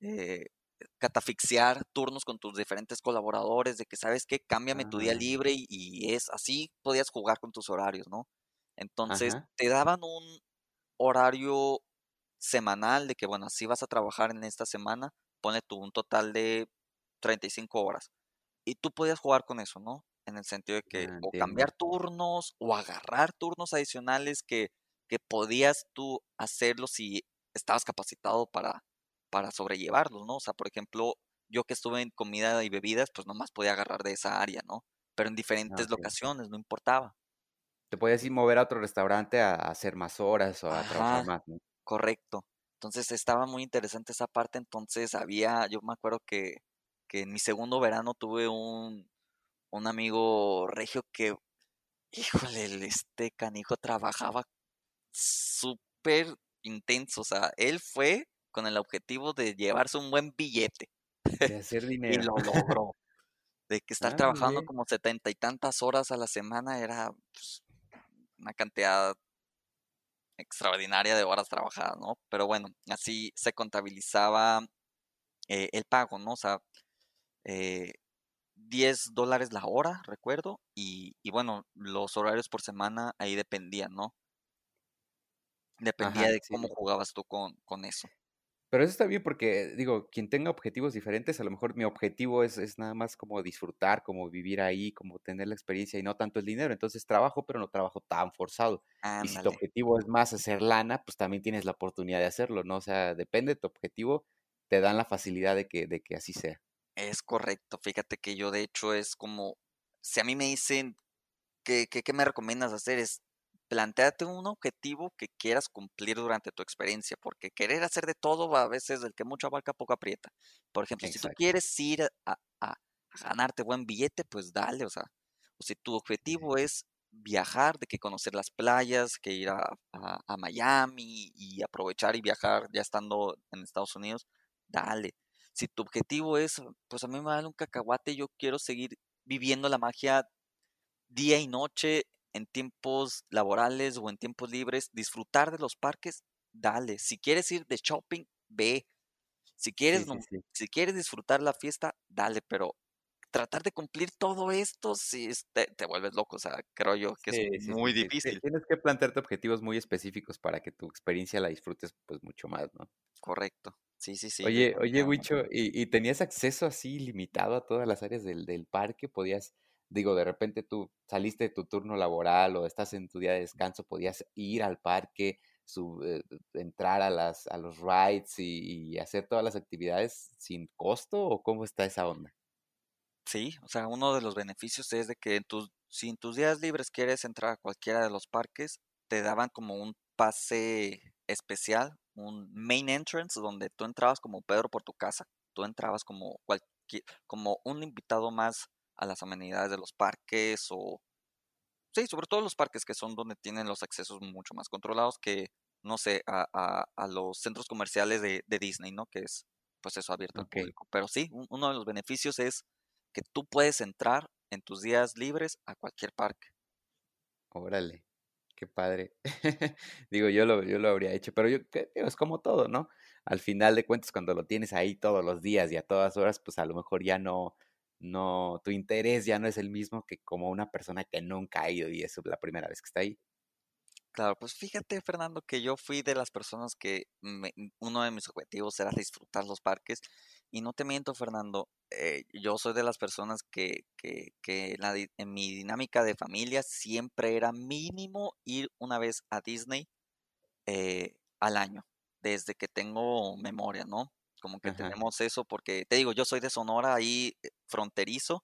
eh, catafixiar turnos con tus diferentes colaboradores, de que sabes qué, cámbiame tu día ah. libre y, es así, podías jugar con tus horarios, ¿no? Entonces te daban un horario semanal de que, bueno, así vas a trabajar en esta semana, pone tú un total de 35 horas. Y tú podías jugar con eso, ¿no? en el sentido de que Ah, o cambiar turnos o agarrar turnos adicionales que, que podías tú hacerlo si estabas capacitado para, para sobrellevarlos, ¿no? O sea, por ejemplo, yo que estuve en comida y bebidas, pues nomás podía agarrar de esa área, ¿no? Pero en Ah, diferentes locaciones, no importaba. Te podías ir mover a otro restaurante a, a hacer más horas o a trabajar más, ¿no? correcto. Entonces estaba muy interesante esa parte. Entonces había, yo me acuerdo que, que en mi segundo verano tuve un, un amigo regio que, híjole, este canijo trabajaba súper intenso. O sea, él fue con el objetivo de llevarse un buen billete De hacer y dinero. lo logró. De que estar Ah, trabajando bien. como setenta y tantas horas a la semana era pues, una cantidad extraordinaria de horas trabajadas, ¿no? Pero bueno, así se contabilizaba eh, el pago, ¿no? O sea, eh, 10 dólares la hora, recuerdo, y, y bueno, los horarios por semana ahí dependían, ¿no? Dependía Ajá, de sí. cómo jugabas tú con, con eso. Pero eso está bien porque, digo, quien tenga objetivos diferentes, a lo mejor mi objetivo es, es nada más como disfrutar, como vivir ahí, como tener la experiencia y no tanto el dinero. Entonces trabajo, pero no trabajo tan forzado. Y si tu objetivo es más hacer lana, pues también tienes la oportunidad de hacerlo, ¿no? O sea, depende de tu objetivo, te dan la facilidad de que, de que así sea. es correcto. Fíjate que yo de hecho es como, si a mí me dicen, ¿qué, qué, qué me recomiendas hacer? Es planteate un objetivo que quieras cumplir durante tu experiencia, porque querer hacer de todo a veces el que mucho abarca poco aprieta. Por ejemplo, si tú quieres ir a, a- a ganarte buen billete, pues dale, o sea, o si tu objetivo es viajar, de que conocer las playas, que ir a, a- a Miami y aprovechar y viajar ya estando en Estados Unidos, dale. Si tu objetivo es, pues a mí me vale un cacahuate, yo quiero seguir viviendo la magia día y noche en tiempos laborales o en tiempos libres, disfrutar de los parques, dale. Si quieres ir de shopping, ve. Si quieres, sí, nom- sí. si quieres disfrutar la fiesta, dale, pero tratar de cumplir todo esto, es- te, te vuelves loco, o sea, creo yo que es muy difícil, Tienes que plantearte objetivos muy específicos para que tu experiencia la disfrutes pues mucho más, ¿no? correcto. Sí, sí, sí, Oye, oye. Wicho, ¿y, y tenías acceso así limitado a todas las áreas del, del parque? ¿Podías, digo, de repente tú saliste de tu turno laboral o estás en tu día de descanso, podías ir al parque, sub- eh, entrar a las, a los rides y, y hacer todas las actividades sin costo o cómo está esa onda? Sí, o sea, uno de los beneficios es de que en tus, si en tus días libres quieres entrar a cualquiera de los parques, te daban como un pase especial, un main entrance, donde tú entrabas como Pedro por tu casa. Tú entrabas como cualquier, como un invitado más a las amenidades de los parques o, sí, sobre todo los parques que son donde tienen los accesos mucho más controlados que, no sé, a, a- a los centros comerciales de, de Disney, ¿no? Que es, pues eso, abierto al público. Pero sí, un- uno de los beneficios es que tú puedes entrar en tus días libres a cualquier parque. órale, qué padre. Digo, yo lo, yo lo habría hecho, pero yo, es como todo, ¿no? Al final de cuentas, cuando lo tienes ahí todos los días y a todas horas, pues a lo mejor ya no, no, tu interés ya no es el mismo que como una persona que nunca ha ido y es la primera vez que está ahí. Claro, pues fíjate, Fernando, que yo fui de las personas que me- uno de mis objetivos era disfrutar los parques. Y no te miento, Fernando, eh, yo soy de las personas que, que, que en mi dinámica de familia siempre era mínimo ir una vez a Disney eh, al año, desde que tengo memoria, ¿no? Como que Ajá. tenemos eso, porque te digo, yo soy de Sonora, ahí eh, fronterizo,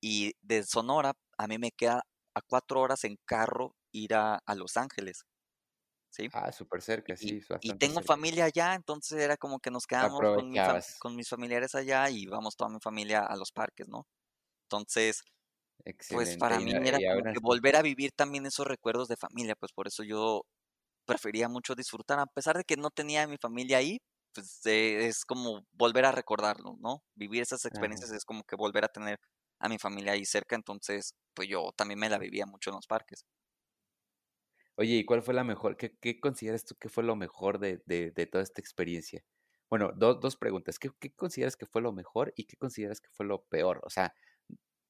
y de Sonora a mí me queda a cuatro horas en carro ir a, a Los Ángeles, ¿sí? Ah, súper cerca, Y, sí, y bastante tengo cerca. familia allá, entonces era como que nos quedamos con mi mis familiares allá y íbamos toda mi familia a los parques, ¿no? Entonces, pues para Y, mí era y como que volver a vivir también esos recuerdos de familia, pues por eso yo prefería mucho disfrutar, a pesar de que no tenía a mi familia ahí, pues eh, es como volver a recordarlo, ¿no? Vivir esas ajá. experiencias es como que volver a tener a mi familia ahí cerca, entonces pues yo también me la vivía mucho en los parques. Oye, ¿y cuál fue la mejor? ¿Qué, qué consideras tú que fue lo mejor de, de- de toda esta experiencia? Bueno, do- dos preguntas. ¿Qué, qué consideras que fue lo mejor y qué consideras que fue lo peor? O sea,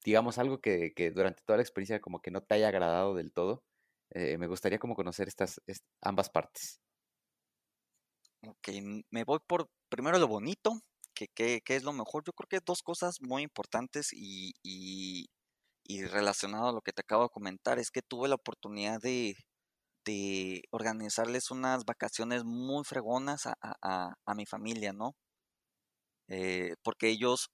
digamos algo que, que durante toda la experiencia como que no te haya agradado del todo. Eh, me gustaría como conocer estas, est- ambas partes. Ok, me voy por primero lo bonito, que, que, que es lo mejor. Yo creo que dos cosas muy importantes y, y, y relacionado a lo que te acabo de comentar, es que tuve la oportunidad de, de organizarles unas vacaciones muy fregonas a, a, a mi familia, ¿no? Eh, porque ellos,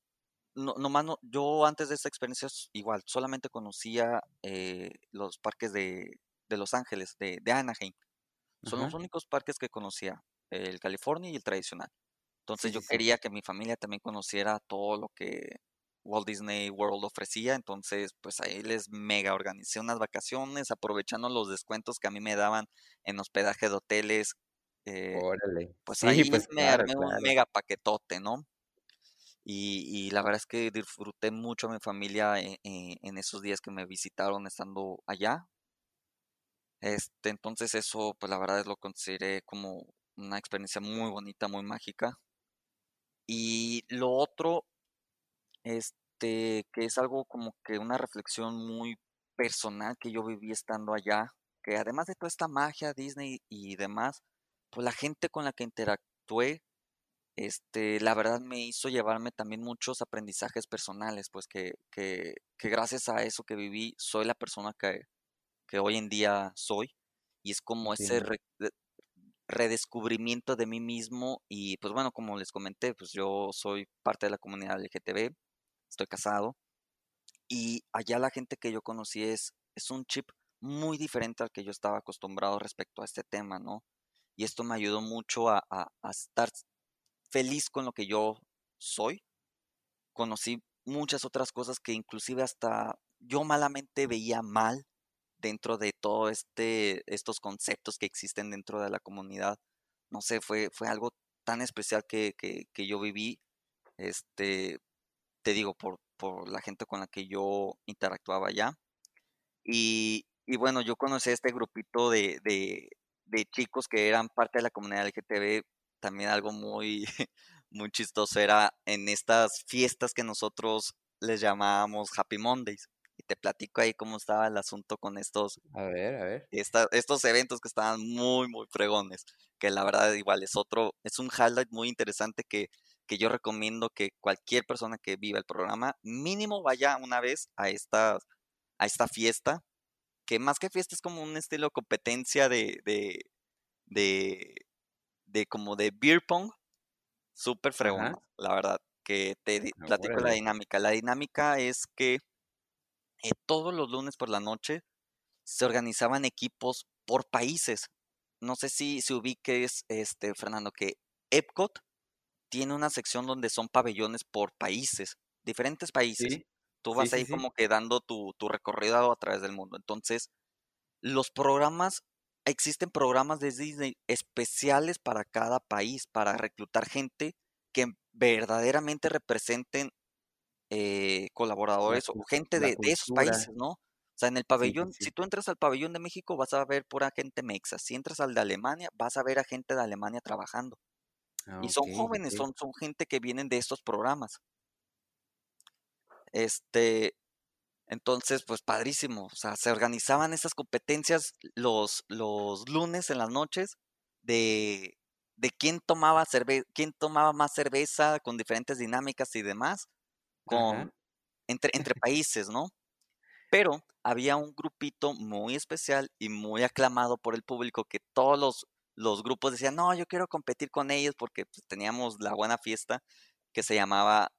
no, nomás no, yo antes de esta experiencia igual, solamente conocía eh, los parques de, de Los Ángeles, de, de Anaheim. Son los únicos parques que conocía, el California y el tradicional. Sí, Entonces yo sí, quería que mi familia también conociera todo lo que Walt Disney World ofrecía, entonces pues ahí les mega organicé unas vacaciones, aprovechando los descuentos que a mí me daban en hospedaje de hoteles, eh, Órale. pues Sí, ahí pues me claro, armé un mega paquetote, ¿no? Y, y la verdad es que disfruté mucho a mi familia en, en- en esos días que me visitaron estando allá. Este, entonces eso, pues la verdad es lo consideré como una experiencia muy bonita, muy mágica. Y lo otro, este, que es algo como que una reflexión muy personal que yo viví estando allá, que además de toda esta magia Disney y demás, pues la gente con la que interactué, este, la verdad me hizo llevarme también muchos aprendizajes personales, pues que, que, que gracias a eso que viví, soy la persona que, que hoy en día soy. Y es como ese Entiendo. Redescubrimiento de mí mismo. Y pues bueno, como les comenté, pues yo soy parte de la comunidad LGTB, estoy casado. Y allá la gente que yo conocí es, es un chip muy diferente al que yo estaba acostumbrado respecto a este tema, ¿no? Y esto me ayudó mucho a, a a estar feliz con lo que yo soy. Conocí muchas otras cosas que inclusive hasta yo malamente veía mal dentro de todo este, estos conceptos que existen dentro de la comunidad. No sé, fue, fue algo tan especial que, que, que yo viví, este, te digo, por, por la gente con la que yo interactuaba allá. Y, y bueno, yo conocí a este grupito de, de, chicos que eran parte de la comunidad LGTB. También algo muy, muy chistoso era en estas fiestas que nosotros les llamábamos Happy Mondays. Y te platico ahí cómo estaba el asunto con estos, A ver, a ver. esta- estos eventos que estaban muy, muy fregones. Que la verdad igual es otro, es un highlight muy interesante que, que yo recomiendo que cualquier persona que viva el programa mínimo vaya una vez a esta, a esta fiesta que más que fiesta es como un estilo competencia de, de, de, de como de beer pong, súper fregona, Ajá. la verdad, que te Ah, platico la dinámica. La dinámica es que eh, todos los lunes por la noche se organizaban equipos por países. No sé si, si ubiques, este, Fernando, que Epcot tiene una sección donde son pabellones por países, diferentes países. Sí, Tú vas sí, ahí sí. como que dando tu, tu recorrido a través del mundo. Entonces, los programas, existen programas de Disney especiales para cada país, para reclutar gente que verdaderamente representen eh, La, colaboradores o gente de, de esos países, ¿no? O sea, en el Sí, sí, pabellón, si tú entras al pabellón de México, vas a ver pura gente mexa. Si entras al de Alemania, vas a ver a gente de Alemania trabajando. Ah, Y son jóvenes, son, son gente que vienen de estos programas. Este, entonces, pues padrísimo. O sea, se organizaban esas competencias los, los lunes en las noches de, de quién tomaba cerve quién tomaba más cerveza con diferentes dinámicas y demás, con entre, entre países, ¿no? Pero había un grupito muy especial y muy aclamado por el público que todos los, los grupos decían, no, yo quiero competir con ellos porque pues, teníamos la buena fiesta que se llamaba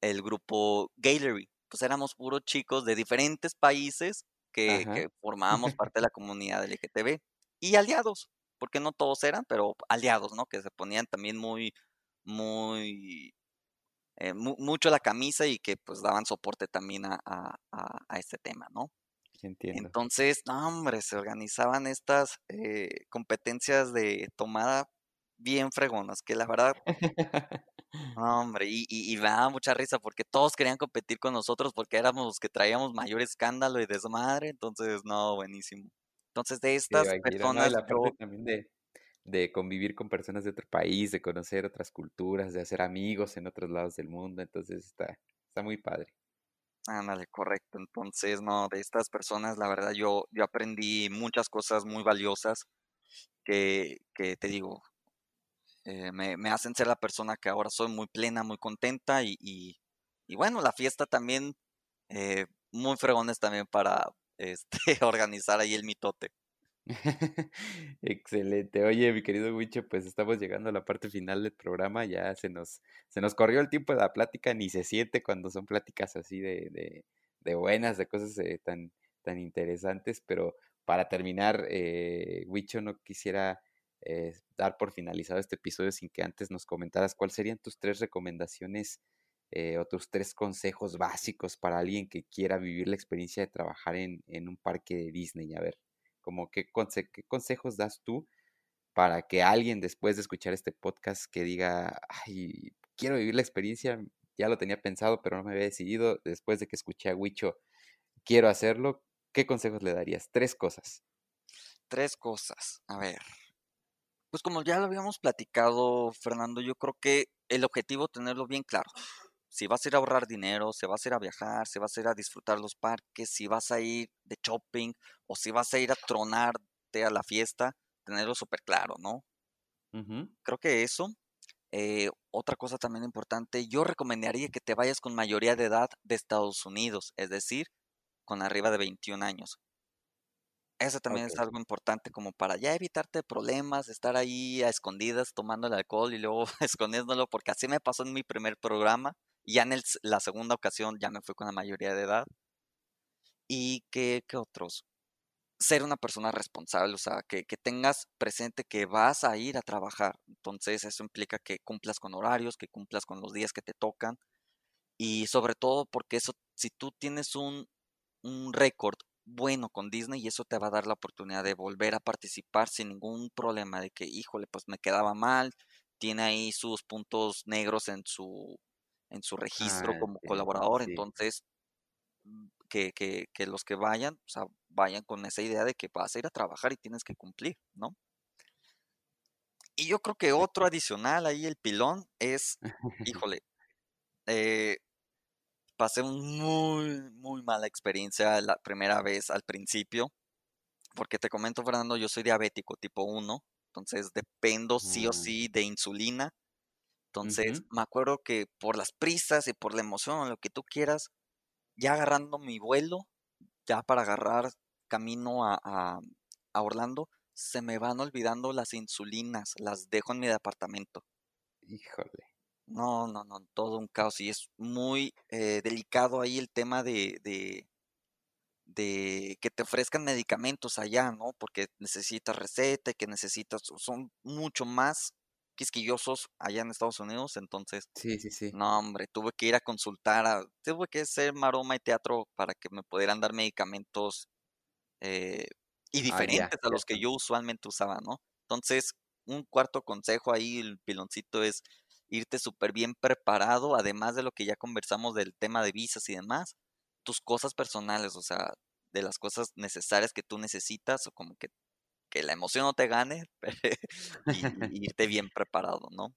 el grupo Gallery. Pues éramos puros chicos de diferentes países que, que formábamos parte de la comunidad LGTB y aliados, porque no todos eran, pero aliados, ¿no? Que se ponían también muy, muy, eh, mu- mucho la camisa y que pues daban soporte también a, a, a- este tema, ¿no? Entiendo. Entonces, no, hombre, se organizaban estas eh, competencias de tomada bien fregonas, que la verdad no, hombre, y, y, y me daba mucha risa porque todos querían competir con nosotros porque éramos los que traíamos mayor escándalo y desmadre, entonces, no, buenísimo. Entonces, de estas personas, la parte yo, también de, de convivir con personas de otro país, de conocer otras culturas, de hacer amigos en otros lados del mundo, entonces está, está muy padre. ándale, correcto. Entonces, no, de estas personas, la verdad, yo, yo aprendí muchas cosas muy valiosas que, que te digo, eh, me, me hacen ser la persona que ahora soy muy plena, muy contenta y, y, y bueno, la fiesta también, eh, muy fregones también para este, organizar ahí el mitote. Excelente. Oye, mi querido Wicho, pues estamos llegando a la parte final del programa. Ya se nos, se nos corrió el tiempo de la plática, ni se siente cuando son pláticas así de, de, de buenas, de cosas eh, tan, tan interesantes. Pero para terminar, eh, Wicho, no quisiera eh, dar por finalizado este episodio sin que antes nos comentaras cuáles serían tus tres recomendaciones eh, o tus tres consejos básicos para alguien que quiera vivir la experiencia de trabajar en, en un parque de Disney. A ver, como qué, qué consejos das tú para que alguien después de escuchar este podcast que diga, ay, quiero vivir la experiencia, ya lo tenía pensado, pero no me había decidido, después de que escuché a Wicho, quiero hacerlo, ¿qué consejos le darías? Tres cosas. Tres cosas. A ver, pues como ya lo habíamos platicado, Fernando, yo creo que el objetivo tenerlo bien claro. Si vas a ir a ahorrar dinero, si vas a ir a viajar, si vas a ir a disfrutar los parques, si vas a ir de shopping o si vas a ir a tronarte a la fiesta, tenerlo súper claro, ¿no? Creo que eso. Eh, otra cosa también importante, yo recomendaría que te vayas con mayoría de edad de Estados Unidos, es decir, con arriba de 21 años. Eso también es algo importante como para ya evitarte problemas, estar ahí a escondidas tomando el alcohol y luego escondiéndolo, porque así me pasó en mi primer programa. Ya en la segunda ocasión ya me fui con la mayoría de edad. ¿Y qué, qué otros? Ser una persona responsable, o sea, que, que tengas presente que vas a ir a trabajar. Entonces eso implica que cumplas con horarios, que cumplas con los días que te tocan. Y sobre todo porque eso, si tú tienes un, un récord bueno con Disney y eso te va a dar la oportunidad de volver a participar sin ningún problema de que, híjole, pues me quedaba mal, tiene ahí sus puntos negros en su, en su registro ah, como colaborador, entonces mm, que, que, que, los que vayan, o sea, vayan con esa idea de que vas a ir a trabajar y tienes que cumplir, ¿no? Y yo creo que otro adicional ahí, el pilón, es, híjole, eh, pasé un muy, muy mala experiencia la primera vez al principio, porque te comento, Fernando, yo soy diabético tipo 1, entonces dependo sí o mm. sí de insulina. Entonces, me acuerdo que por las prisas y por la emoción, lo que tú quieras, ya agarrando mi vuelo, ya para agarrar camino a, a, a Orlando, se me van olvidando las insulinas, las dejo en mi departamento. Híjole. No, no, no, todo un caos y es muy eh, delicado ahí el tema de, de, de, que te ofrezcan medicamentos allá, ¿no? Porque necesitas receta, que necesitas, son mucho más quisquillosos allá en Estados Unidos, entonces, sí, sí, sí. no, hombre, tuve que ir a consultar, a, tuve que hacer maroma y teatro para que me pudieran dar medicamentos eh, y ah, diferentes a los que yo usualmente usaba, ¿no? Entonces, un cuarto consejo ahí, el piloncito es irte súper bien preparado, además de lo que ya conversamos del tema de visas y demás, tus cosas personales, o sea, de las cosas necesarias que tú necesitas o como que, que la emoción no te gane y, irte bien preparado, ¿no?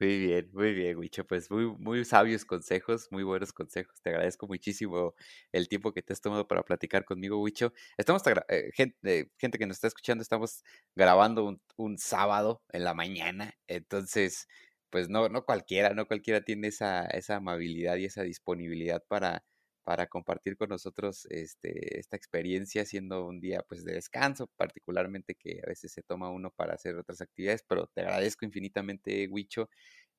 Muy bien, muy bien, Wicho. Pues muy, muy sabios consejos, muy buenos consejos. Te agradezco muchísimo el tiempo que te has tomado para platicar conmigo, Wicho. Estamos, eh, gente, gente, que nos está escuchando, estamos grabando un, un sábado en la mañana. Entonces, pues no, no cualquiera, no cualquiera tiene esa, esa amabilidad y esa disponibilidad para, para compartir con nosotros este, esta experiencia siendo un día pues de descanso, particularmente que a veces se toma uno para hacer otras actividades, pero te agradezco infinitamente, Wicho.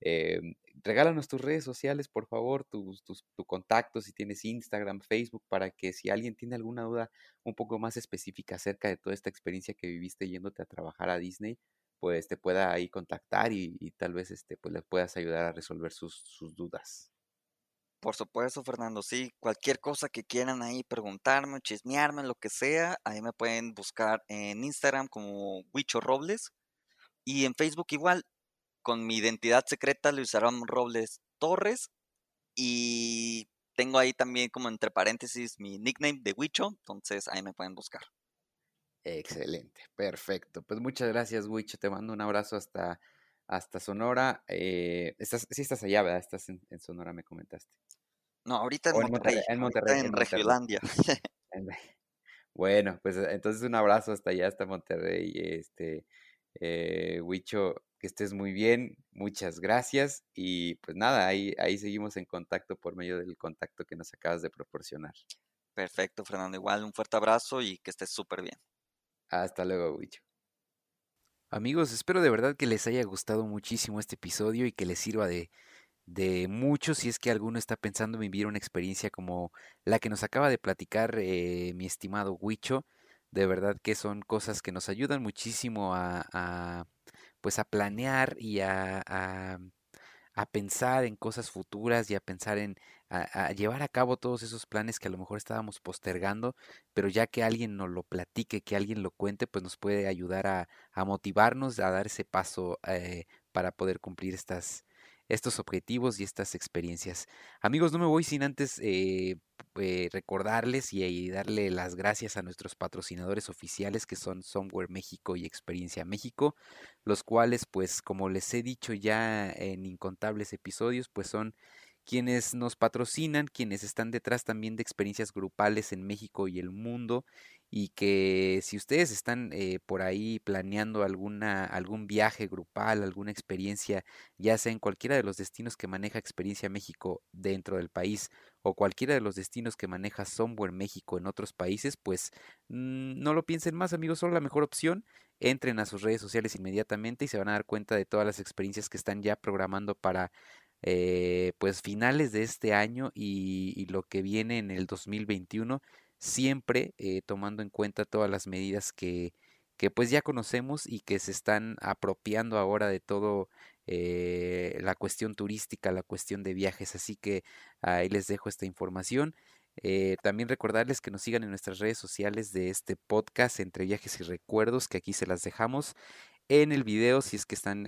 Eh, regálanos tus redes sociales, por favor, tus, tus, tu contacto, si tienes Instagram, Facebook, para que si alguien tiene alguna duda un poco más específica acerca de toda esta experiencia que viviste yéndote a trabajar a Disney, pues te pueda ahí contactar y, tal vez este, pues le puedas ayudar a resolver sus, dudas. Por supuesto, Fernando, sí, cualquier cosa que quieran ahí preguntarme, chismearme, lo que sea, ahí me pueden buscar en Instagram como Huicho Robles y en Facebook igual, con mi identidad secreta le usarán Robles Torres y tengo ahí también como entre paréntesis mi nickname de Huicho, entonces ahí me pueden buscar. Excelente, perfecto. Pues muchas gracias, Wicho. Te mando un abrazo hasta, hasta Sonora. Eh, estás, sí estás allá, ¿verdad? Estás en, Sonora, me comentaste. No, ahorita en, Monterrey, en Monterrey. En, Regiolandia. bueno, pues entonces un abrazo hasta allá, hasta Monterrey. Este, eh, Huicho, que estés muy bien, muchas gracias y pues nada, ahí, ahí seguimos en contacto por medio del contacto que nos acabas de proporcionar. Perfecto, Fernando. Igual un fuerte abrazo y que estés súper bien. Hasta luego, Wicho. Amigos, espero de verdad que les haya gustado muchísimo este episodio y que les sirva de, de mucho si es que alguno está pensando en vivir una experiencia como la que nos acaba de platicar eh, mi estimado Huicho. De verdad que son cosas que nos ayudan muchísimo a, pues a planear y a, a, a, pensar en cosas futuras y a pensar en a, llevar a cabo todos esos planes que a lo mejor estábamos postergando, pero ya que alguien nos lo platique, que alguien lo cuente, pues nos puede ayudar a, motivarnos, a dar ese paso eh, para poder cumplir estas, estos objetivos y estas experiencias. Amigos, no me voy sin antes eh, eh, recordarles y, darle las gracias a nuestros patrocinadores oficiales que son Somewhere México y Experiencia México, los cuales pues como les he dicho ya en incontables episodios pues son quienes nos patrocinan, quienes están detrás también de experiencias grupales en México y el mundo y que si ustedes están eh, por ahí planeando alguna algún viaje grupal, alguna experiencia, ya sea en cualquiera de los destinos que maneja Experiencia México dentro del país o cualquiera de los destinos que maneja Somewhere México en otros países, pues mm, no lo piensen más, amigos, son la mejor opción. Entren a sus redes sociales inmediatamente y se van a dar cuenta de todas las experiencias que están ya programando para eh, pues finales de este año y, lo que viene en el 2021, siempre eh, tomando en cuenta todas las medidas que, que pues ya conocemos y que se están apropiando ahora de todo eh, la cuestión turística, la cuestión de viajes. Así que ahí les dejo esta información. también recordarles que nos sigan en nuestras redes sociales de este podcast entre viajes y recuerdos, que aquí se las dejamos en el video si es que están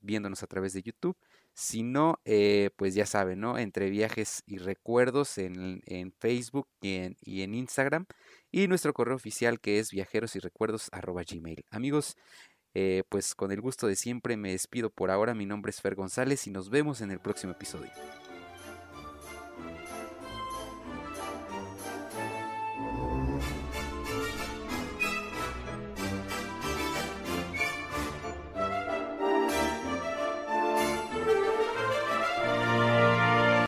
viéndonos a través de YouTube. Si no, eh, pues ya saben, ¿no? Entre viajes y recuerdos en, Facebook y en, Instagram. Y nuestro correo oficial que es viajeros y recuerdos gmail. Amigos, eh, pues con el gusto de siempre me despido por ahora. Mi nombre es Fer González y nos vemos en el próximo episodio.